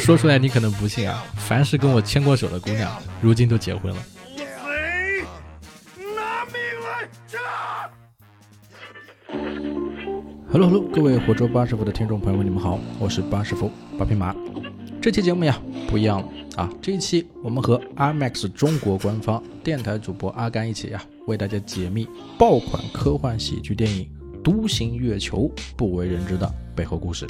说出来你可能不信啊，凡是跟我牵过手的姑娘，如今都结婚了。！Hello Hello，各位活捉八师傅的听众朋友们，你们好，我是八师傅八匹马。这期节目呀不一样了啊，这一期我们和 IMAX 中国官方电台主播阿甘一起呀，为大家解密爆款科幻喜剧电影《独行月球》不为人知的背后故事。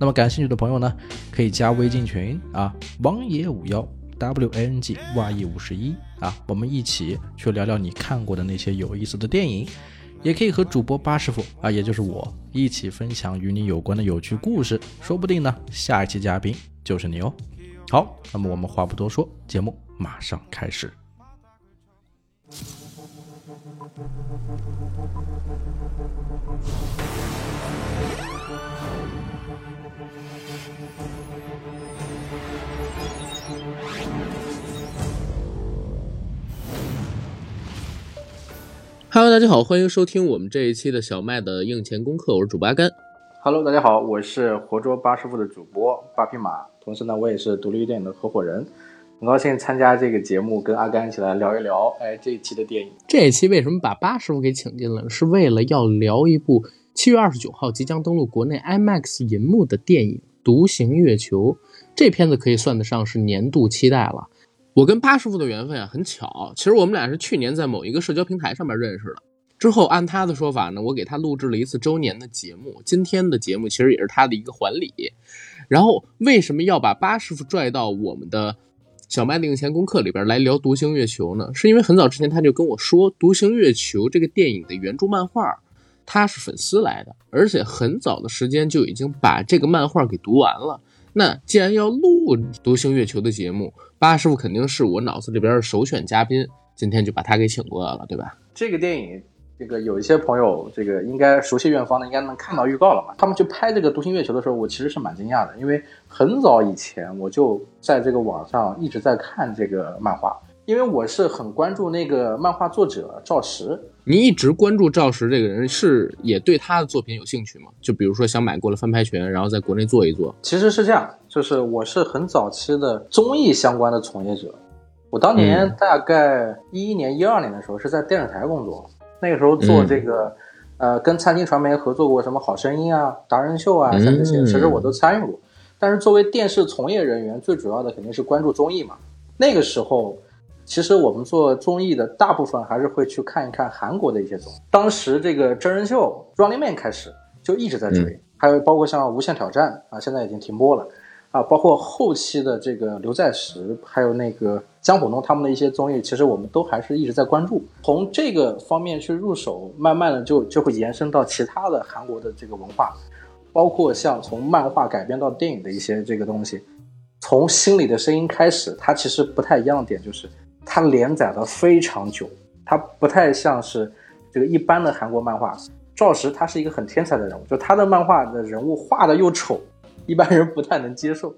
那么感兴趣的朋友呢，可以加微信群啊，王爷五幺 W A N G Y E 五十一啊，我们一起去聊聊你看过的那些有意思的电影，也可以和主播八师傅啊，也就是我一起分享与你有关的有趣故事，说不定呢，下一期嘉宾就是你哦。好，那么我们话不多说，节目马上开始。Hello，大家好，欢迎收听我们这一期的小麦的硬钱功课，我是主播阿甘。Hello，大家好，我是活捉八师傅的主播八匹马，同时呢，我也是独立电影的合伙人，很高兴参加这个节目，跟阿甘一起来聊一聊，哎，这一期的电影。这一期为什么把八师傅给请进来？是为了要聊一部七月二十九号即将登陆国内 IMAX 银幕的电影《独行月球》。这片子可以算得上是年度期待了。我跟八师傅的缘分啊，很巧。其实我们俩是去年在某一个社交平台上面认识的。之后按他的说法呢，我给他录制了一次周年的节目。今天的节目其实也是他的一个还礼。然后为什么要把八师傅拽到我们的小麦的硬钱功课里边来聊《独行月球》呢？是因为很早之前他就跟我说，《独行月球》这个电影的原著漫画，他是粉丝来的，而且很早的时间就已经把这个漫画给读完了。那既然要录《独行月球》的节目，八师傅肯定是我脑子里边的首选嘉宾，今天就把他给请过来了，对吧？这个电影，这个有一些朋友，这个应该熟悉院方的，应该能看到预告了嘛？他们去拍这个《独行月球》的时候，我其实是蛮惊讶的，因为很早以前我就在这个网上一直在看这个漫画。因为我是很关注那个漫画作者赵石，你一直关注赵石这个人，是也对他的作品有兴趣吗？就比如说想买过了翻拍权，然后在国内做一做。其实是这样，就是我是很早期的综艺相关的从业者，我当年大概一一年、一二年的时候是在电视台工作，那个时候做这个，呃，跟餐厅传媒合作过什么好声音啊、达人秀啊，像这些，其实我都参与过。但是作为电视从业人员，最主要的肯定是关注综艺嘛。那个时候。其实我们做综艺的大部分还是会去看一看韩国的一些综艺。当时这个真人秀《Running Man》开始就一直在追，还有包括像《无限挑战》啊，现在已经停播了啊。包括后期的这个刘在石，还有那个江虎东他们的一些综艺，其实我们都还是一直在关注。从这个方面去入手，慢慢的就就会延伸到其他的韩国的这个文化，包括像从漫画改编到电影的一些这个东西。从心里的声音开始，它其实不太一样的点就是。它连载了非常久，它不太像是这个一般的韩国漫画。赵石他是一个很天才的人物，就他的漫画的人物画的又丑，一般人不太能接受。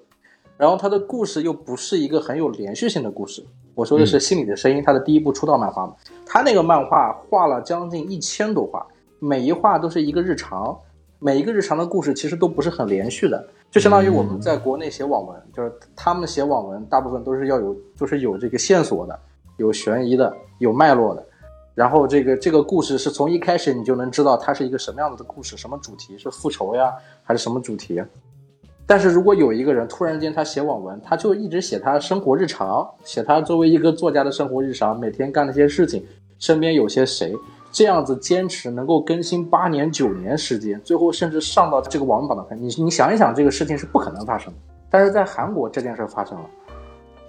然后他的故事又不是一个很有连续性的故事。我说的是《心里的声音》，他的第一部出道漫画嘛。他那个漫画画了将近一千多画，每一画都是一个日常，每一个日常的故事其实都不是很连续的。就相当于我们在国内写网文，就是他们写网文大部分都是要有，就是有这个线索的，有悬疑的，有脉络的。然后这个这个故事是从一开始你就能知道它是一个什么样子的故事，什么主题是复仇呀，还是什么主题？但是如果有一个人突然间他写网文，他就一直写他生活日常，写他作为一个作家的生活日常，每天干那些事情，身边有些谁。这样子坚持能够更新八年九年时间，最后甚至上到这个网榜的，你你想一想，这个事情是不可能发生的。但是在韩国这件事发生了，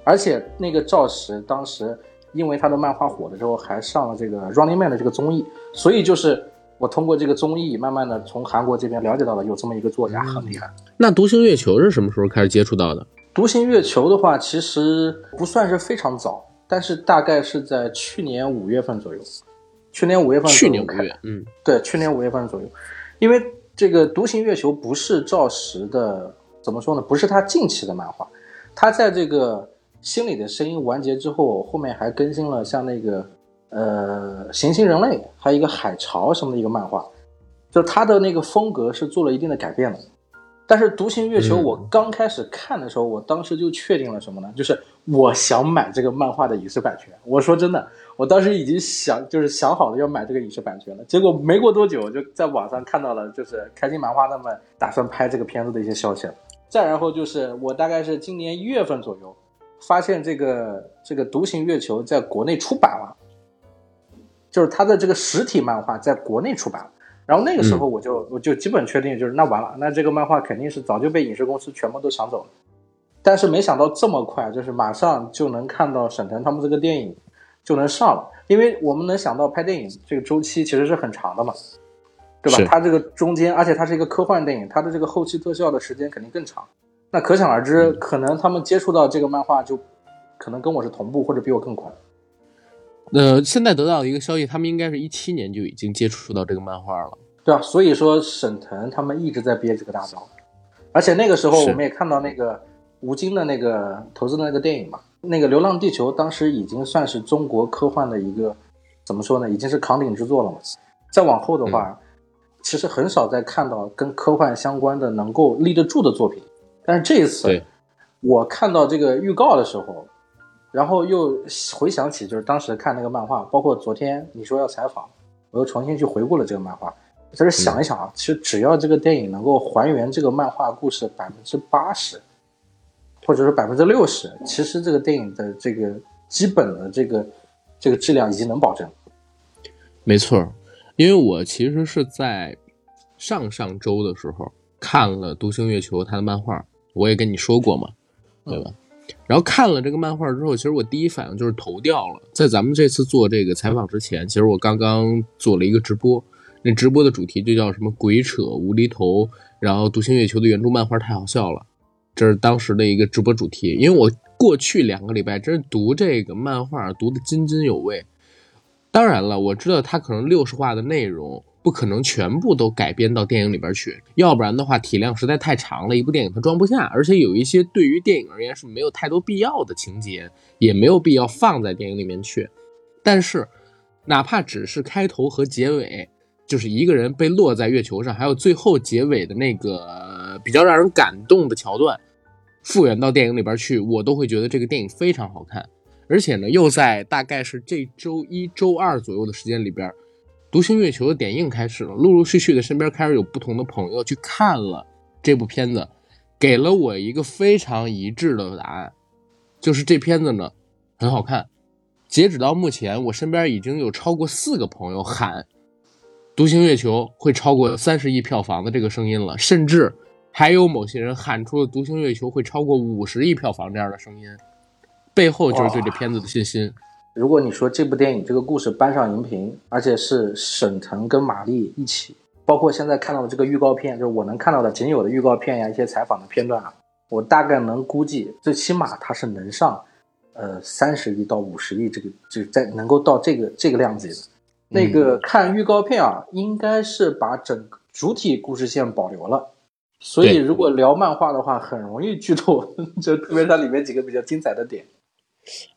而且那个赵石当时因为他的漫画火了之后，还上了这个 Running Man 的这个综艺，所以就是我通过这个综艺，慢慢的从韩国这边了解到了有这么一个作家很厉害。那独行月球是什么时候开始接触到的？独行月球的话，其实不算是非常早，但是大概是在去年五月份左右。去年五月份，去年五月，嗯，对，去年五月份左右，因为这个《独行月球》不是赵石的，怎么说呢？不是他近期的漫画，他在这个《心里的声音》完结之后，后面还更新了像那个呃《行星人类》，还有一个《海潮》什么的一个漫画，就他的那个风格是做了一定的改变的。但是《独行月球》嗯我刚开始看的时候，我当时就确定了什么呢？就是我想买这个漫画的影视版权。我说真的，我当时已经想就是想好了要买这个影视版权了。结果没过多久，就在网上看到了，就是开心麻花他们打算拍这个片子的一些消息。再然后就是我大概是今年一月份左右，发现这个这个《独行月球》在国内出版了，就是它的这个实体漫画在国内出版了。然后那个时候我就、我就基本确定，就是那完了，那这个漫画肯定是早就被影视公司全部都抢走了。但是没想到这么快，就是马上就能看到沈腾他们这个电影就能上了，因为我们能想到拍电影这个周期其实是很长的嘛，对吧？它这个中间，而且它是一个科幻电影，它的这个后期特效的时间肯定更长。那可想而知，可能他们接触到这个漫画就可能跟我是同步，或者比我更快。呃，现在得到的一个消息，他们应该是一七年就已经接触到这个漫画了。对啊，所以说沈腾他们一直在憋这个大招，而且那个时候我们也看到那个吴京的那个投资的那个电影嘛，那个《流浪地球》当时已经算是中国科幻的一个怎么说呢，已经是扛鼎之作了嘛。再往后的话，其实很少再看到跟科幻相关的能够立得住的作品。但是这一次，我看到这个预告的时候，然后又回想起就是当时看那个漫画，包括昨天你说要采访，我又重新去回顾了这个漫画。在这想一想啊，其实只要这个电影能够还原这个漫画故事百分之八十，或者说百分之六十，其实这个电影的这个基本的这个这个质量已经能保证。没错儿，因为我其实是在上上周的时候看了《独行月球》它的漫画，我也跟你说过嘛，对吧？然后看了这个漫画之后，其实我第一反应就是头掉了。在咱们这次做这个采访之前，其实我刚刚做了一个直播，那直播的主题就叫什么“鬼扯无厘头”，然后《独行月球》的原著漫画太好笑了，这是当时的一个直播主题。因为我过去两个礼拜真是读这个漫画读得津津有味。当然了，我知道它可能六十话的内容不可能全部都改编到电影里边去，要不然的话体量实在太长了，一部电影它装不下。而且有一些对于电影而言是没有太多必要的情节，也没有必要放在电影里面去。但是，哪怕只是开头和结尾，就是一个人被落在月球上，还有最后结尾的那个比较让人感动的桥段，复原到电影里边去，我都会觉得这个电影非常好看。而且呢，又在大概是这周一周二左右的时间里边，《独行月球》的点映开始了，陆陆续续的身边开始有不同的朋友去看了这部片子，给了我一个非常一致的答案，就是这片子呢很好看。截止到目前，我身边已经有超过四个朋友喊《独行月球》会超过三十亿票房的这个声音了，甚至还有某些人喊出了《独行月球》会超过五十亿票房这样的声音。背后就是对这片子的信心。如果你说这部电影这个故事搬上荧屏，而且是沈腾跟马丽一起，包括现在看到的这个预告片，就是我能看到的仅有的预告片呀，一些采访的片段啊，我大概能估计，最起码它是能上，呃，三十亿到五十亿这个，就在能够到这个这个量级的。那个看预告片啊，应该是把整个主体故事线保留了。所以，如果聊漫画的话，很容易剧透，就特别它里面几个比较精彩的点。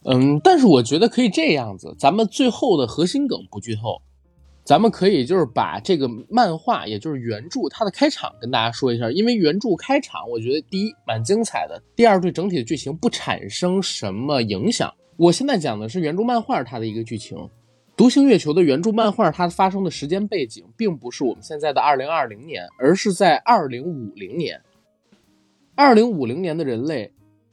嗯，但是我觉得可以这样子，咱们最后的核心梗不剧透，咱们可以就是把这个漫画，也就是原著它的开场跟大家说一下，因为原著开场我觉得第一蛮精彩的，第二对整体的剧情不产生什么影响。我现在讲的是原著漫画它的一个剧情，《独行月球》的原著漫画它发生的时间背景并不是我们现在的二零二零年，而是在二零五零年。二零五零年的人类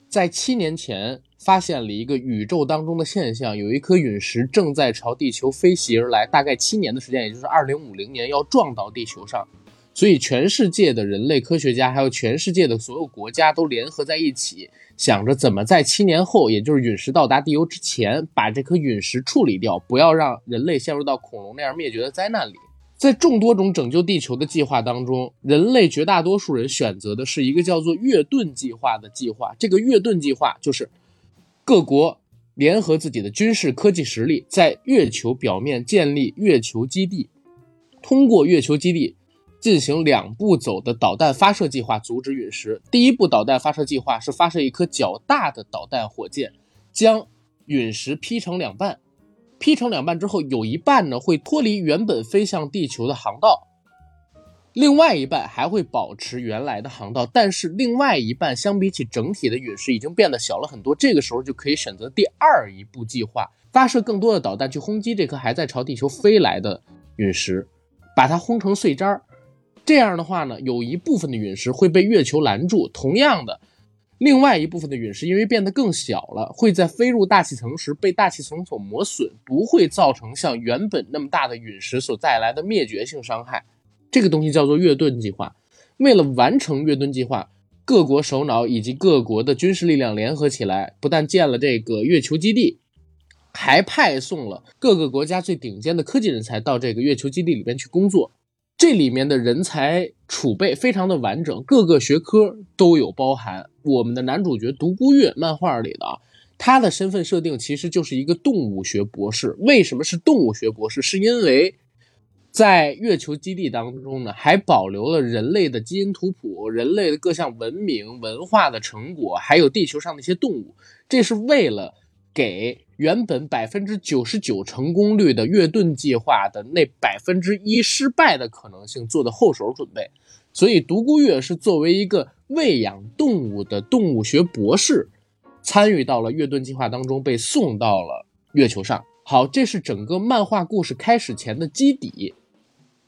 在七年前发现了一个宇宙当中的现象，有一颗陨石正在朝地球飞袭而来，大概七年的时间，也就是二零五零年要撞到地球上。所以，全世界的人类科学家，还有全世界的所有国家都联合在一起，想着怎么在七年后，也就是陨石到达地球之前，把这颗陨石处理掉，不要让人类陷入到恐龙那样灭绝的灾难里。在众多种拯救地球的计划当中，人类绝大多数人选择的是一个叫做“月盾计划”的计划。这个月盾计划就是各国联合自己的军事科技实力，在月球表面建立月球基地，通过月球基地进行两步走的导弹发射计划，阻止陨石。第一步导弹发射计划是发射一颗较大的导弹火箭，将陨石劈成两半。劈成两半之后，有一半呢会脱离原本飞向地球的航道，另外一半还会保持原来的航道，但是另外一半相比起整体的陨石已经变得小了很多。这个时候就可以选择第二一步计划，发射更多的导弹去轰击这颗还在朝地球飞来的陨石，把它轰成碎渣儿。这样的话呢，有一部分的陨石会被月球拦住，同样的，另外一部分的陨石因为变得更小了，会在飞入大气层时被大气层所磨损，不会造成像原本那么大的陨石所带来的灭绝性伤害。这个东西叫做月盾计划。为了完成月盾计划，各国首脑以及各国的军事力量联合起来，不但建了这个月球基地，还派送了各个国家最顶尖的科技人才到这个月球基地里边去工作。这里面的人才储备非常的完整，各个学科都有包含。我们的男主角独孤月漫画里的啊，他的身份设定其实就是一个动物学博士。为什么是动物学博士？是因为。在月球基地当中呢，还保留了人类的基因图谱、人类的各项文明文化的成果，还有地球上的一些动物。这是为了给原本百分之九十九成功率的月盾计划的那百分之一失败的可能性做的后手准备。所以，独孤月是作为一个喂养动物的动物学博士，参与到了月盾计划当中，被送到了月球上。好，这是整个漫画故事开始前的基底。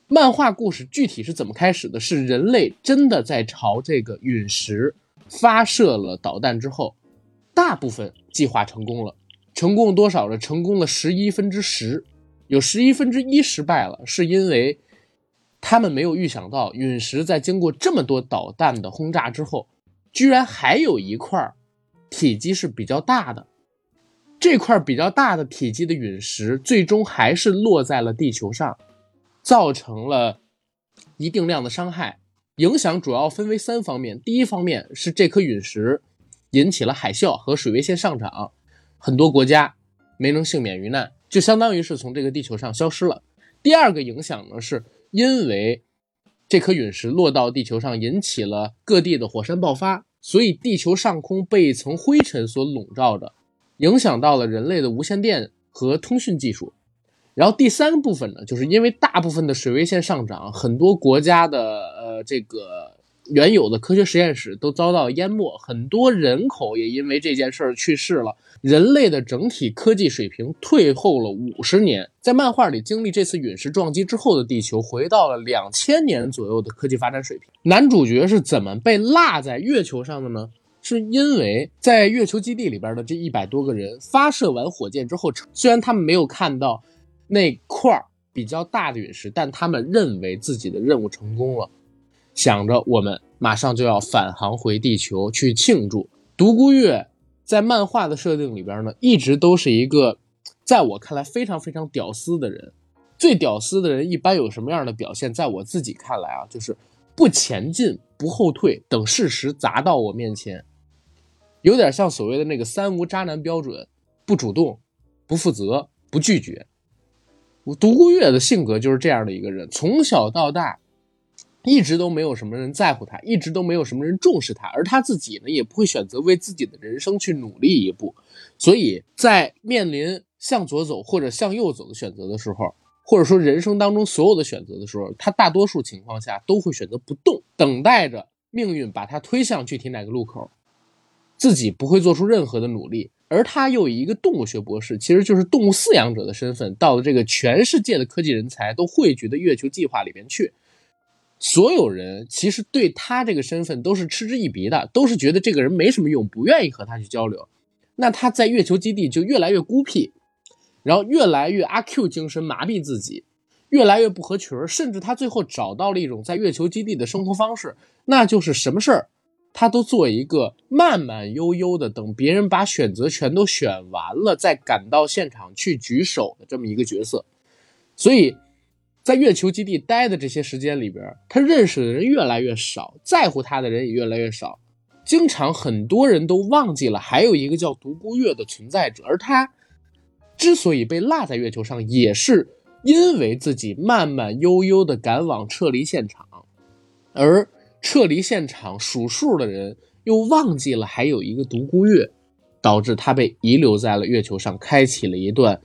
漫画故事具体是怎么开始的？是人类真的在朝这个陨石发射了导弹之后，大部分计划成功了，成功多少呢？成功了十一分之十，有十一分之一失败了，是因为他们没有预想到陨石在经过这么多导弹的轰炸之后，居然还有一块体积是比较大的，这块比较大的体积的陨石最终还是落在了地球上。造成了一定量的伤害，影响主要分为三方面。第一方面是这颗陨石引起了海啸和水位线上涨，很多国家没能幸免于难，就相当于是从这个地球上消失了。第二个影响呢，是因为这颗陨石落到地球上，引起了各地的火山爆发，所以地球上空被一层灰尘所笼罩着，影响到了人类的无线电和通讯技术。然后第三个部分呢，就是因为大部分的水位线上涨，很多国家的呃这个原有的科学实验室都遭到淹没，很多人口也因为这件事儿去世了，人类的整体科技水平退后了五十年。在漫画里经历这次陨石撞击之后的地球，回到了两千年左右的科技发展水平。男主角是怎么被落在月球上的呢？是因为在月球基地里边的这一百多个人发射完火箭之后，虽然他们没有看到。那块儿比较大的陨石，但他们认为自己的任务成功了，想着我们马上就要返航回地球去庆祝。独孤月在漫画的设定里边呢，一直都是一个在我看来非常非常屌丝的人。最屌丝的人一般有什么样的表现？在我自己看来啊，就是不前进、不后退，等事实砸到我面前，有点像所谓的那个三无渣男标准：不主动、不负责、不拒绝。我独孤月的性格就是这样的一个人，从小到大，一直都没有什么人在乎他，一直都没有什么人重视他，而他自己呢，也不会选择为自己的人生去努力一步，所以在面临向左走或者向右走的选择的时候，或者说人生当中所有的选择的时候，他大多数情况下都会选择不动，等待着命运把他推向具体哪个路口，自己不会做出任何的努力。而他又以一个动物学博士，其实就是动物饲养者的身份，到了这个全世界的科技人才都汇聚的月球计划里边去。所有人其实对他这个身份都是嗤之以鼻的，都是觉得这个人没什么用，不愿意和他去交流。那他在月球基地就越来越孤僻，然后越来越阿 Q 精神麻痹自己，越来越不合群儿，甚至他最后找到了一种在月球基地的生活方式，那就是什么事儿。他都做一个慢慢悠悠的，等别人把选择全都选完了，再赶到现场去举手的这么一个角色。所以，在月球基地待的这些时间里边，他认识的人越来越少，在乎他的人也越来越少。经常很多人都忘记了还有一个叫独孤月的存在者，而他之所以被落在月球上，也是因为自己慢慢悠悠的赶往撤离现场，而。撤离现场数数的人又忘记了还有一个独孤月，导致他被遗留在了月球上，开启了一段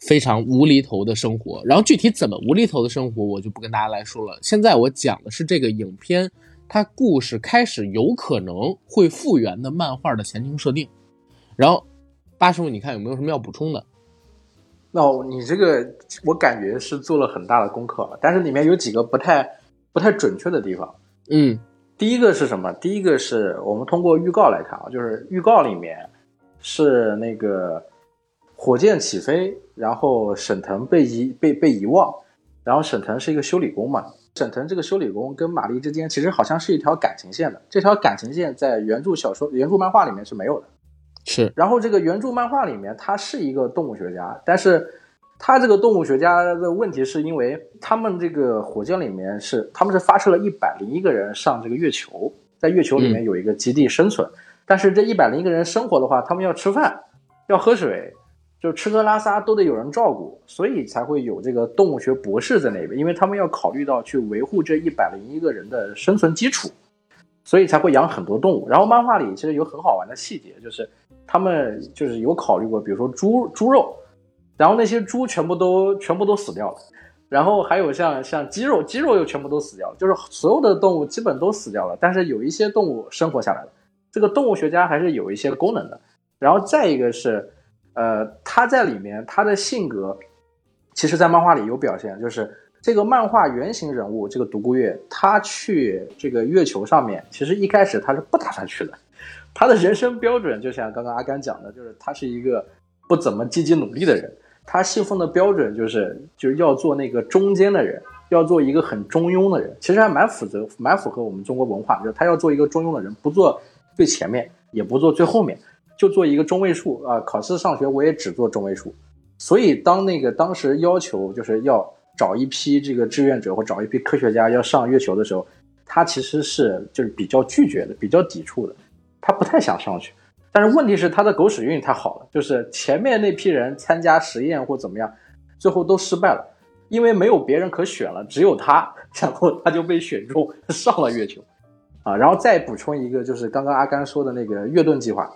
非常无厘头的生活。然后具体怎么无厘头的生活，我就不跟大家来说了。现在我讲的是这个影片它故事开始有可能会复原的漫画的前情设定。然后，八师傅，你看有没有什么要补充的？那你这个我感觉是做了很大的功课了，但是里面有几个不太不太准确的地方。嗯，第一个是什么？第一个是我们通过预告来看啊，就是预告里面是那个火箭起飞，然后沈腾被遗被被遗忘，然后沈腾是一个修理工嘛，沈腾这个修理工跟玛丽之间其实好像是一条感情线的，这条感情线在原著小说、原著漫画里面是没有的。是，然后这个原著漫画里面，他是一个动物学家，但是他这个动物学家的问题是因为他们这个火箭里面是他们是发射了一百零一个人上这个月球，在月球里面有一个基地生存，但是这一百零一个人生活的话，他们要吃饭，要喝水，就吃喝拉撒都得有人照顾，所以才会有这个动物学博士在那边，因为他们要考虑到去维护这一百零一个人的生存基础，所以才会养很多动物。然后漫画里其实有很好玩的细节，就是。他们就是有考虑过，比如说猪猪肉，然后那些猪全部都全部都死掉了，然后还有像像鸡肉，鸡肉又全部都死掉了，就是所有的动物基本都死掉了，但是有一些动物生活下来了。这个动物学家还是有一些功能的。然后再一个是，呃，他在里面他的性格，其实在漫画里有表现，就是这个漫画原型人物这个独孤月，他去这个月球上面，其实一开始他是不打算去的。他的人生标准就像刚刚阿甘讲的，就是他是一个不怎么积极努力的人。他信奉的标准就是就是要做那个中间的人，要做一个很中庸的人。其实还蛮符合蛮符合我们中国文化，就是他要做一个中庸的人，不做最前面，也不做最后面，就做一个中位数啊。考试上学我也只做中位数。所以当那个当时要求就是要找一批这个志愿者或找一批科学家要上月球的时候，他其实是就是比较拒绝的，比较抵触的。他不太想上去，但是问题是他的狗屎运太好了，就是前面那批人参加实验或怎么样，最后都失败了，因为没有别人可选了，只有他，然后他就被选中 上了月球，啊，然后再补充一个，就是刚刚阿甘说的那个月盾计划，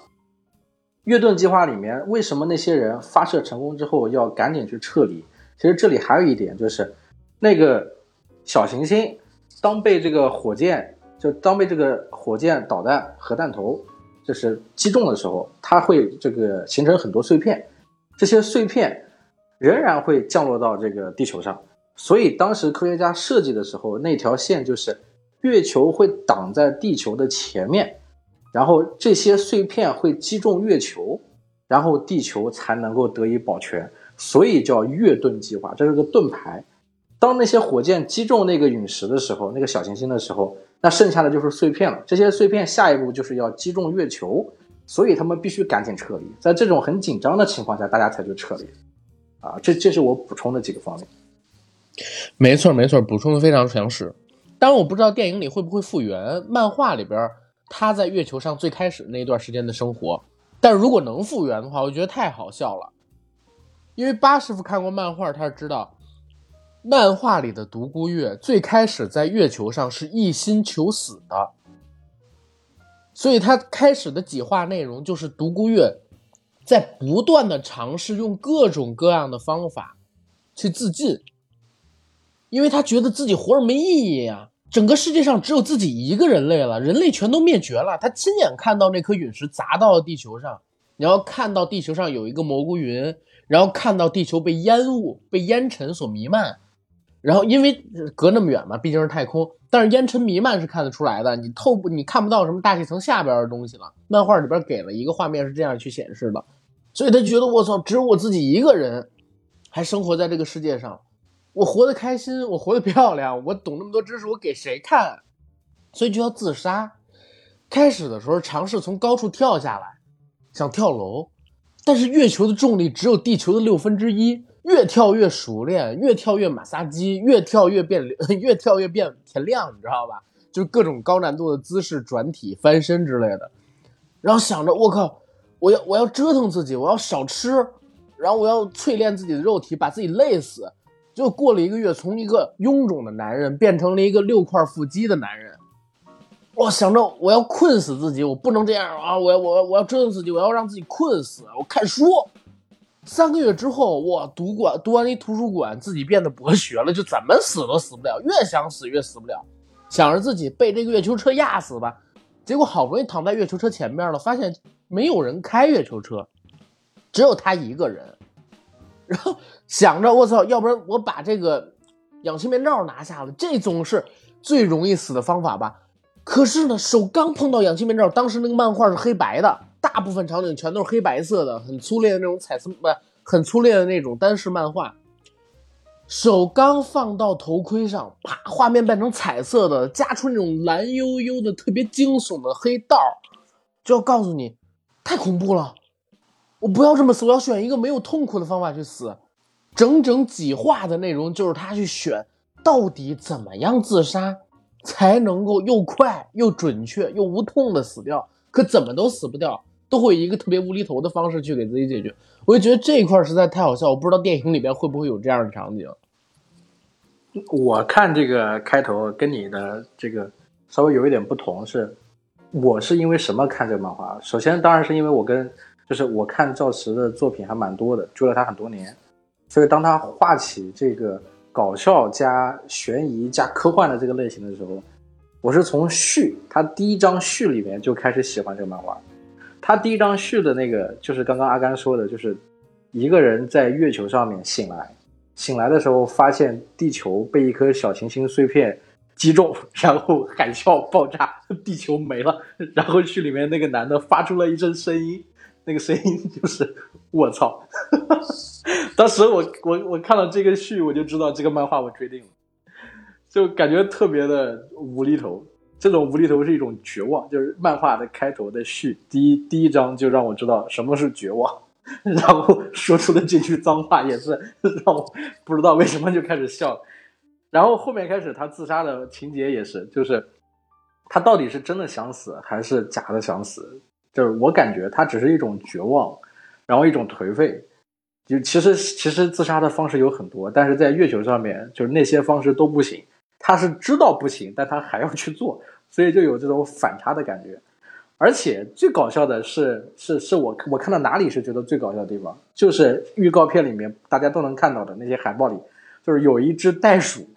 月盾计划里面为什么那些人发射成功之后要赶紧去撤离？其实这里还有一点就是，那个小行星当被这个火箭。就当被这个火箭、导弹、核弹头就是击中的时候，它会这个形成很多碎片，这些碎片仍然会降落到这个地球上。所以当时科学家设计的时候，那条线就是月球会挡在地球的前面，然后这些碎片会击中月球，然后地球才能够得以保全。所以叫月盾计划，这是个盾牌。当那些火箭击中那个陨石的时候，那个小行星的时候。那剩下的就是碎片了，这些碎片下一步就是要击中月球，所以他们必须赶紧撤离。在这种很紧张的情况下，大家才去撤离。啊，这这是我补充的几个方面。没错没错，补充的非常详实。当然我不知道电影里会不会复原漫画里边他在月球上最开始那段时间的生活，但如果能复原的话，我觉得太好笑了。因为八师傅看过漫画，他是知道。漫画里的独孤月最开始在月球上是一心求死的，所以他开始的几话内容就是独孤月在不断的尝试用各种各样的方法去自尽，因为他觉得自己活着没意义呀，整个世界上只有自己一个人类了，人类全都灭绝了。他亲眼看到那颗陨石砸到了地球上，然后看到地球上有一个蘑菇云，然后看到地球被烟雾、被烟尘所弥漫。然后，因为隔那么远嘛，毕竟是太空，但是烟尘弥漫是看得出来的，你透不，你看不到什么大气层下边的东西了。漫画里边给了一个画面是这样去显示的，所以他觉得我操，只有我自己一个人还生活在这个世界上，我活得开心，我活得漂亮，我懂那么多知识，我给谁看？所以就要自杀。开始的时候尝试从高处跳下来，想跳楼，但是月球的重力只有地球的六分之一。越跳越熟练，越跳越马杀鸡，越跳越变，越跳越变天亮，你知道吧？就各种高难度的姿势、转体、翻身之类的。然后想着，我靠，我要我要折腾自己，我要少吃，然后我要淬炼自己的肉体，把自己累死。就过了一个月，从一个臃肿的男人变成了一个六块腹肌的男人。我想着，我要困死自己，我不能这样啊！我要我要我要折腾自己，我要让自己困死。我看书。三个月之后，我，读馆读完一图书馆，自己变得博学了，就怎么死都死不了，越想死越死不了，想着自己被这个月球车压死吧，结果好不容易躺在月球车前面了，发现没有人开月球车，只有他一个人，然后想着我操，要不然我把这个氧气面罩拿下了，这总是最容易死的方法吧。可是呢，手刚碰到氧气面罩，当时那个漫画是黑白的，大部分场景全都是黑白色的，很粗劣的那种彩色，不，很粗劣的那种单式漫画。手刚放到头盔上，啪，画面变成彩色的，加出那种蓝悠悠的、特别惊悚的黑道，就要告诉你，太恐怖了，我不要这么死，我要选一个没有痛苦的方法去死。整整几话的内容就是他去选，到底怎么样自杀。才能够又快又准确又无痛的死掉，可怎么都死不掉，都会以一个特别无厘头的方式去给自己解决。我就觉得这一块实在太好笑，我不知道电影里边会不会有这样的场景。我看这个开头跟你的这个稍微有一点不同，是我是因为什么看这个漫画？首先当然是因为我跟就是我看赵石的作品还蛮多的，追了他很多年，所以当他画起这个。搞笑加悬疑加科幻的这个类型的时候，我是从序他第一章序里面就开始喜欢这个漫画。他第一章序的那个就是刚刚阿甘说的，就是一个人在月球上面醒来，醒来的时候发现地球被一颗小行星碎片击中，然后海啸爆炸，地球没了。然后序里面那个男的发出了一声声音。那个声音 就是我操！当时我我我看到这个序，我就知道这个漫画我追定了，就感觉特别的无厘头。这种无厘头是一种绝望，就是漫画的开头的序，第一第一章就让我知道什么是绝望，然后说出的这句脏话也是让我不知道为什么就开始笑。然后后面开始他自杀的情节也是，就是他到底是真的想死还是假的想死？就是我感觉他只是一种绝望，然后一种颓废。就其实其实自杀的方式有很多，但是在月球上面，就是那些方式都不行。他是知道不行，但他还要去做，所以就有这种反差的感觉。而且最搞笑的是，是是我我看到哪里是觉得最搞笑的地方，就是预告片里面大家都能看到的那些海报里，就是有一只袋鼠。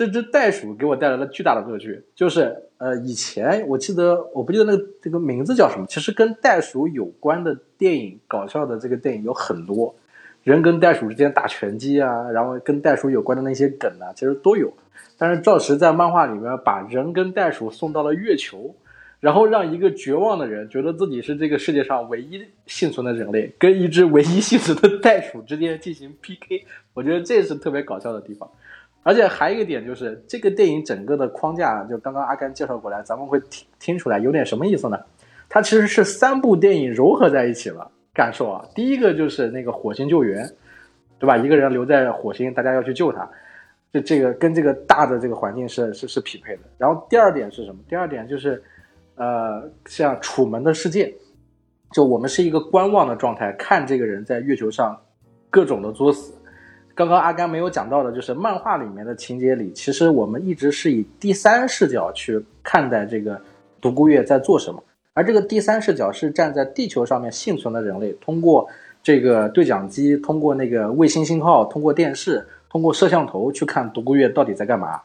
这只袋鼠给我带来了巨大的乐趣，就是呃，以前我记得我不记得那个这个名字叫什么，其实跟袋鼠有关的电影，搞笑的这个电影有很多，人跟袋鼠之间打拳击啊，然后跟袋鼠有关的那些梗啊，其实都有。但是赵石在漫画里面把人跟袋鼠送到了月球，然后让一个绝望的人觉得自己是这个世界上唯一幸存的人类，跟一只唯一幸存的袋鼠之间进行 PK，我觉得这是特别搞笑的地方。而且还有一个点就是，这个电影整个的框架，就刚刚阿甘介绍过来，咱们会听听出来有点什么意思呢？它其实是三部电影融合在一起了。感受啊，第一个就是那个火星救援，对吧？一个人留在火星，大家要去救他，就这个跟这个大的这个环境是是是匹配的。然后第二点是什么？第二点就是，呃，像《楚门的世界》，就我们是一个观望的状态，看这个人在月球上各种的作死。刚刚阿甘没有讲到的，就是漫画里面的情节里，其实我们一直是以第三视角去看待这个独孤月在做什么，而这个第三视角是站在地球上面幸存的人类，通过这个对讲机，通过那个卫星信号，通过电视，通过摄像头去看独孤月到底在干嘛。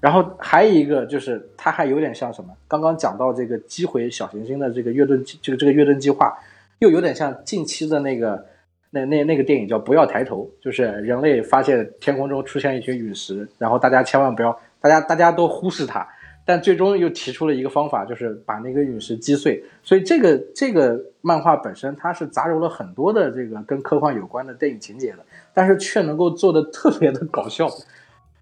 然后还有一个就是，它还有点像什么？刚刚讲到这个击毁小行星的这个月盾，这个这个月盾计划，又有点像近期的那个。那那那个电影叫《不要抬头》，就是人类发现天空中出现一群陨石，然后大家千万不要，大家大家都忽视它，但最终又提出了一个方法，就是把那个陨石击碎。所以这个这个漫画本身它是杂糅了很多的这个跟科幻有关的电影情节的，但是却能够做的特别的搞笑，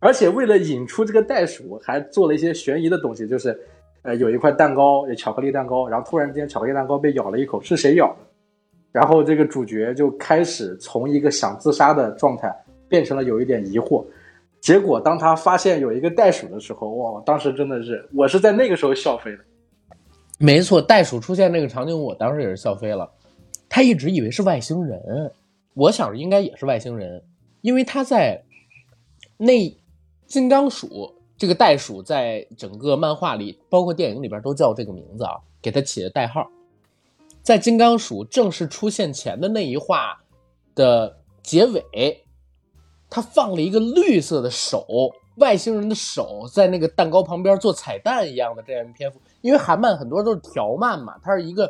而且为了引出这个袋鼠，还做了一些悬疑的东西，就是呃有一块蛋糕，巧克力蛋糕，然后突然之间巧克力蛋糕被咬了一口，是谁咬的？然后这个主角就开始从一个想自杀的状态变成了有一点疑惑，结果当他发现有一个袋鼠的时候，哇！当时真的是我是在那个时候笑飞的。没错，袋鼠出现那个场景，我当时也是笑飞了。他一直以为是外星人，我想着应该也是外星人，因为他在那金刚鼠这个袋鼠在整个漫画里，包括电影里边都叫这个名字啊，给他起的代号。在金刚鼠正式出现前的那一话，的结尾，他放了一个绿色的手，外星人的手在那个蛋糕旁边做彩蛋一样的这样一篇幅。因为韩漫很多都是条漫嘛，它是一个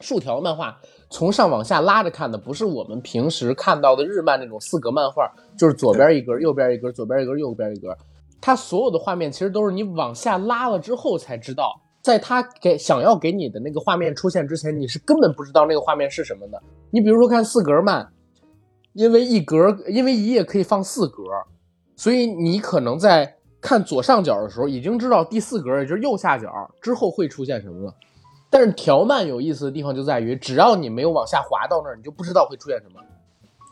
竖条漫画，从上往下拉着看的，不是我们平时看到的日漫那种四格漫画，就是左边一格，右边一格，左边一格，右边一格。它所有的画面其实都是你往下拉了之后才知道，在他给想要给你的那个画面出现之前，你是根本不知道那个画面是什么的。你比如说看四格漫，因为一格，因为一页可以放四格，所以你可能在看左上角的时候已经知道第四格，也就是右下角之后会出现什么了。但是条漫有意思的地方就在于，只要你没有往下滑到那儿，你就不知道会出现什么。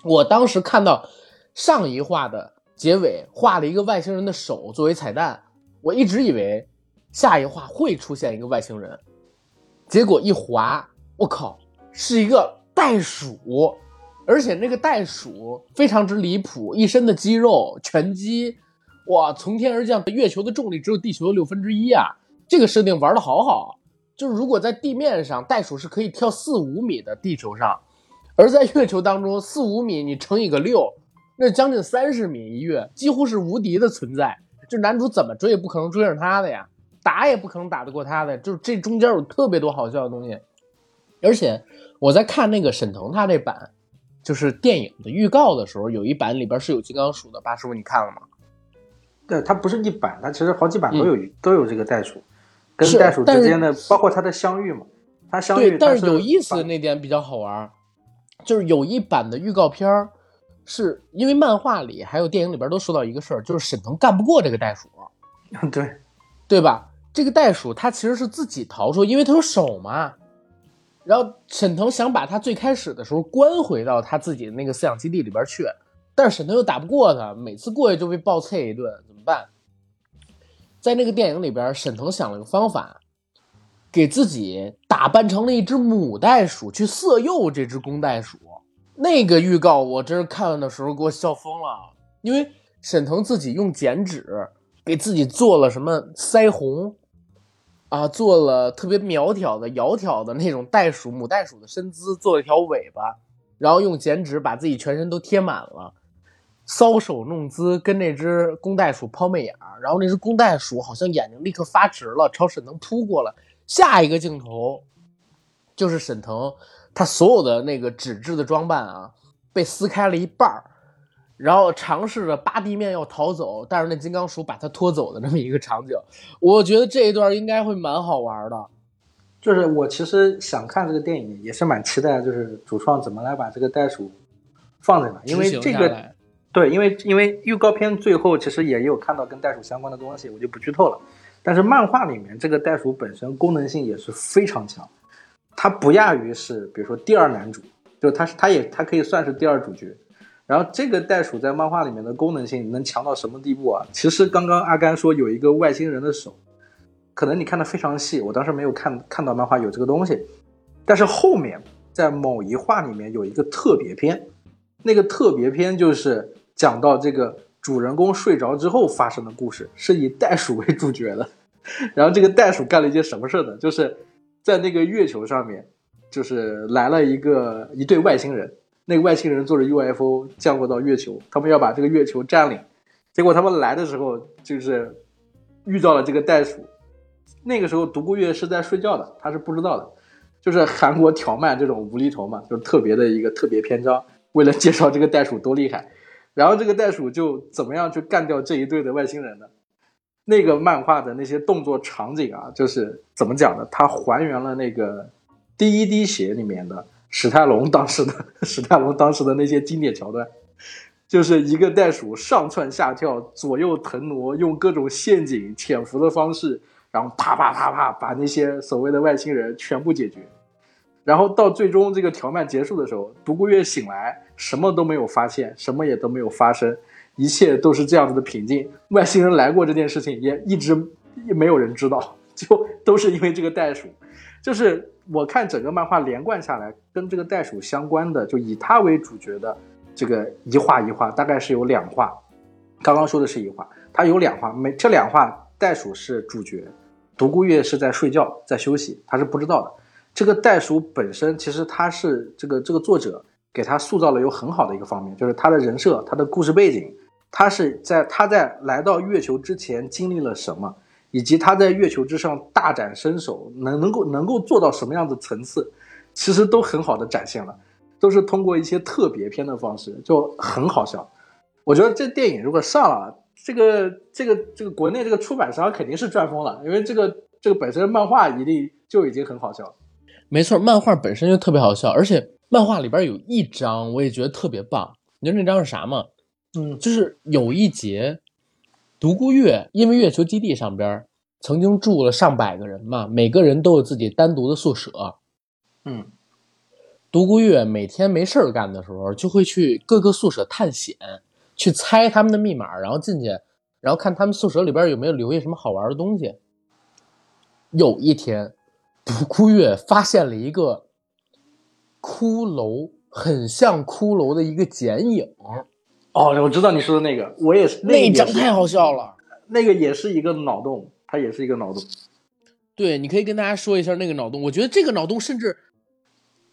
我当时看到上一话的结尾画了一个外星人的手作为彩蛋，我一直以为下一话会出现一个外星人，结果一滑，我靠，是一个袋鼠，而且那个袋鼠非常之离谱，一身的肌肉，拳击，哇，从天而降，月球的重力只有地球的六分之一啊！这个设定玩的好好，就是如果在地面上，袋鼠是可以跳四五米的地球上，而在月球当中，四五米你乘以个六，那将近三十米一跃，几乎是无敌的存在。就男主怎么追也不可能追上他的呀，打也不可能打得过他的。就是这中间有特别多好笑的东西，而且我在看那个沈腾他这版，就是电影的预告的时候，有一版里边是有金刚鼠的。八师傅，你看了吗？对，它不是一版，它其实好几版都有、都有这个袋鼠，跟袋鼠之间的，包括它的相遇嘛，它相遇，对，但是有意思的那点比较好玩儿，就是有一版的预告片儿，是因为漫画里还有电影里边都说到一个事儿，就是沈腾干不过这个袋鼠，对，对吧？这个袋鼠它其实是自己逃出，因为它有手嘛。然后沈腾想把它最开始的时候关回到他自己的那个饲养基地里边去，但是沈腾又打不过他，每次过去就被暴啐一顿，怎么办？在那个电影里边，沈腾想了个方法，给自己打扮成了一只母袋鼠，去色诱这只公袋鼠。那个预告我真是看完的时候给我笑疯了，因为沈腾自己用剪纸给自己做了什么腮红，啊，做了特别苗条的、窈窕的那种袋鼠母袋鼠的身姿，做了一条尾巴，然后用剪纸把自己全身都贴满了，搔首弄姿，跟那只公袋鼠抛媚眼儿，然后那只公袋鼠好像眼睛立刻发直了，朝沈腾扑过来。下一个镜头就是沈腾他所有的那个纸质的装扮啊，被撕开了一半儿。然后尝试着扒地面要逃走，但是那金刚鼠把他拖走的这么一个场景，我觉得这一段应该会蛮好玩的。就是我其实想看这个电影，也是蛮期待，就是主创怎么来把这个袋鼠放在哪，因为这个对，因为因为预告片最后其实也有看到跟袋鼠相关的东西，我就不剧透了。但是漫画里面这个袋鼠本身功能性也是非常强，它不亚于是比如说第二男主，就他是他也他可以算是第二主角。然后这个袋鼠在漫画里面的功能性能强到什么地步啊？其实刚刚阿甘说有一个外星人的手，可能你看的非常细，我当时没有看看到漫画有这个东西，但是后面在某一话里面有一个特别篇，那个特别篇就是讲到这个主人公睡着之后发生的故事，是以袋鼠为主角的。然后这个袋鼠干了一件什么事呢？就是在那个月球上面，就是来了一个一对外星人，那个外星人坐着 UFO 降落到月球，他们要把这个月球占领。结果他们来的时候，就是遇到了这个袋鼠。那个时候独孤月是在睡觉的，他是不知道的。就是韩国条漫这种无厘头嘛，就是特别的一个特别篇章，为了介绍这个袋鼠多厉害。然后这个袋鼠就怎么样去干掉这一队的外星人呢？那个漫画的那些动作场景啊，就是怎么讲呢？它还原了那个《第一滴血》里面的史泰龙当时的 史泰龙当时的那些经典桥段，就是一个袋鼠上蹿下跳、左右腾挪，用各种陷阱、潜伏的方式，然后啪啪啪啪把那些所谓的外星人全部解决。然后到最终这个条漫结束的时候，独孤月醒来，什么都没有发现，什么也都没有发生，一切都是这样子的平静。外星人来过这件事情也一直也没有人知道，就都是因为这个袋鼠。就是我看整个漫画连贯下来，跟这个袋鼠相关的，就以它为主角的这个一画一画，大概是有两画。刚刚说的是一画，它有两画，每这两画袋鼠是主角，独孤月是在睡觉，在休息，他是不知道的。这个袋鼠本身其实它是这个这个作者给他塑造了有很好的一个方面，就是他的人设、他的故事背景，他是在他在来到月球之前经历了什么，以及他在月球之上大展身手，能能够能够做到什么样的层次，其实都很好的展现了，都是通过一些特别篇的方式，就很好笑。我觉得这电影如果上了，这个这个这个国内这个出版商肯定是赚疯了，因为这个这个本身漫画一定就已经很好笑了。没错，漫画本身就特别好笑，而且漫画里边有一章我也觉得特别棒。你知道那章是啥吗？嗯，就是有一节，独孤月因为月球基地上边曾经住了上百个人嘛，每个人都有自己单独的宿舍。嗯，独孤月每天没事儿干的时候，就会去各个宿舍探险，去猜他们的密码，然后进去，然后看他们宿舍里边有没有留下什么好玩的东西。有一天，独孤月发现了一个骷髅，很像骷髅的一个剪影，哦，我知道你说的那个，我也是，那个那也是张太好笑了。那个也是一个脑洞，它也是一个脑洞。对，你可以跟大家说一下那个脑洞。我觉得这个脑洞甚至，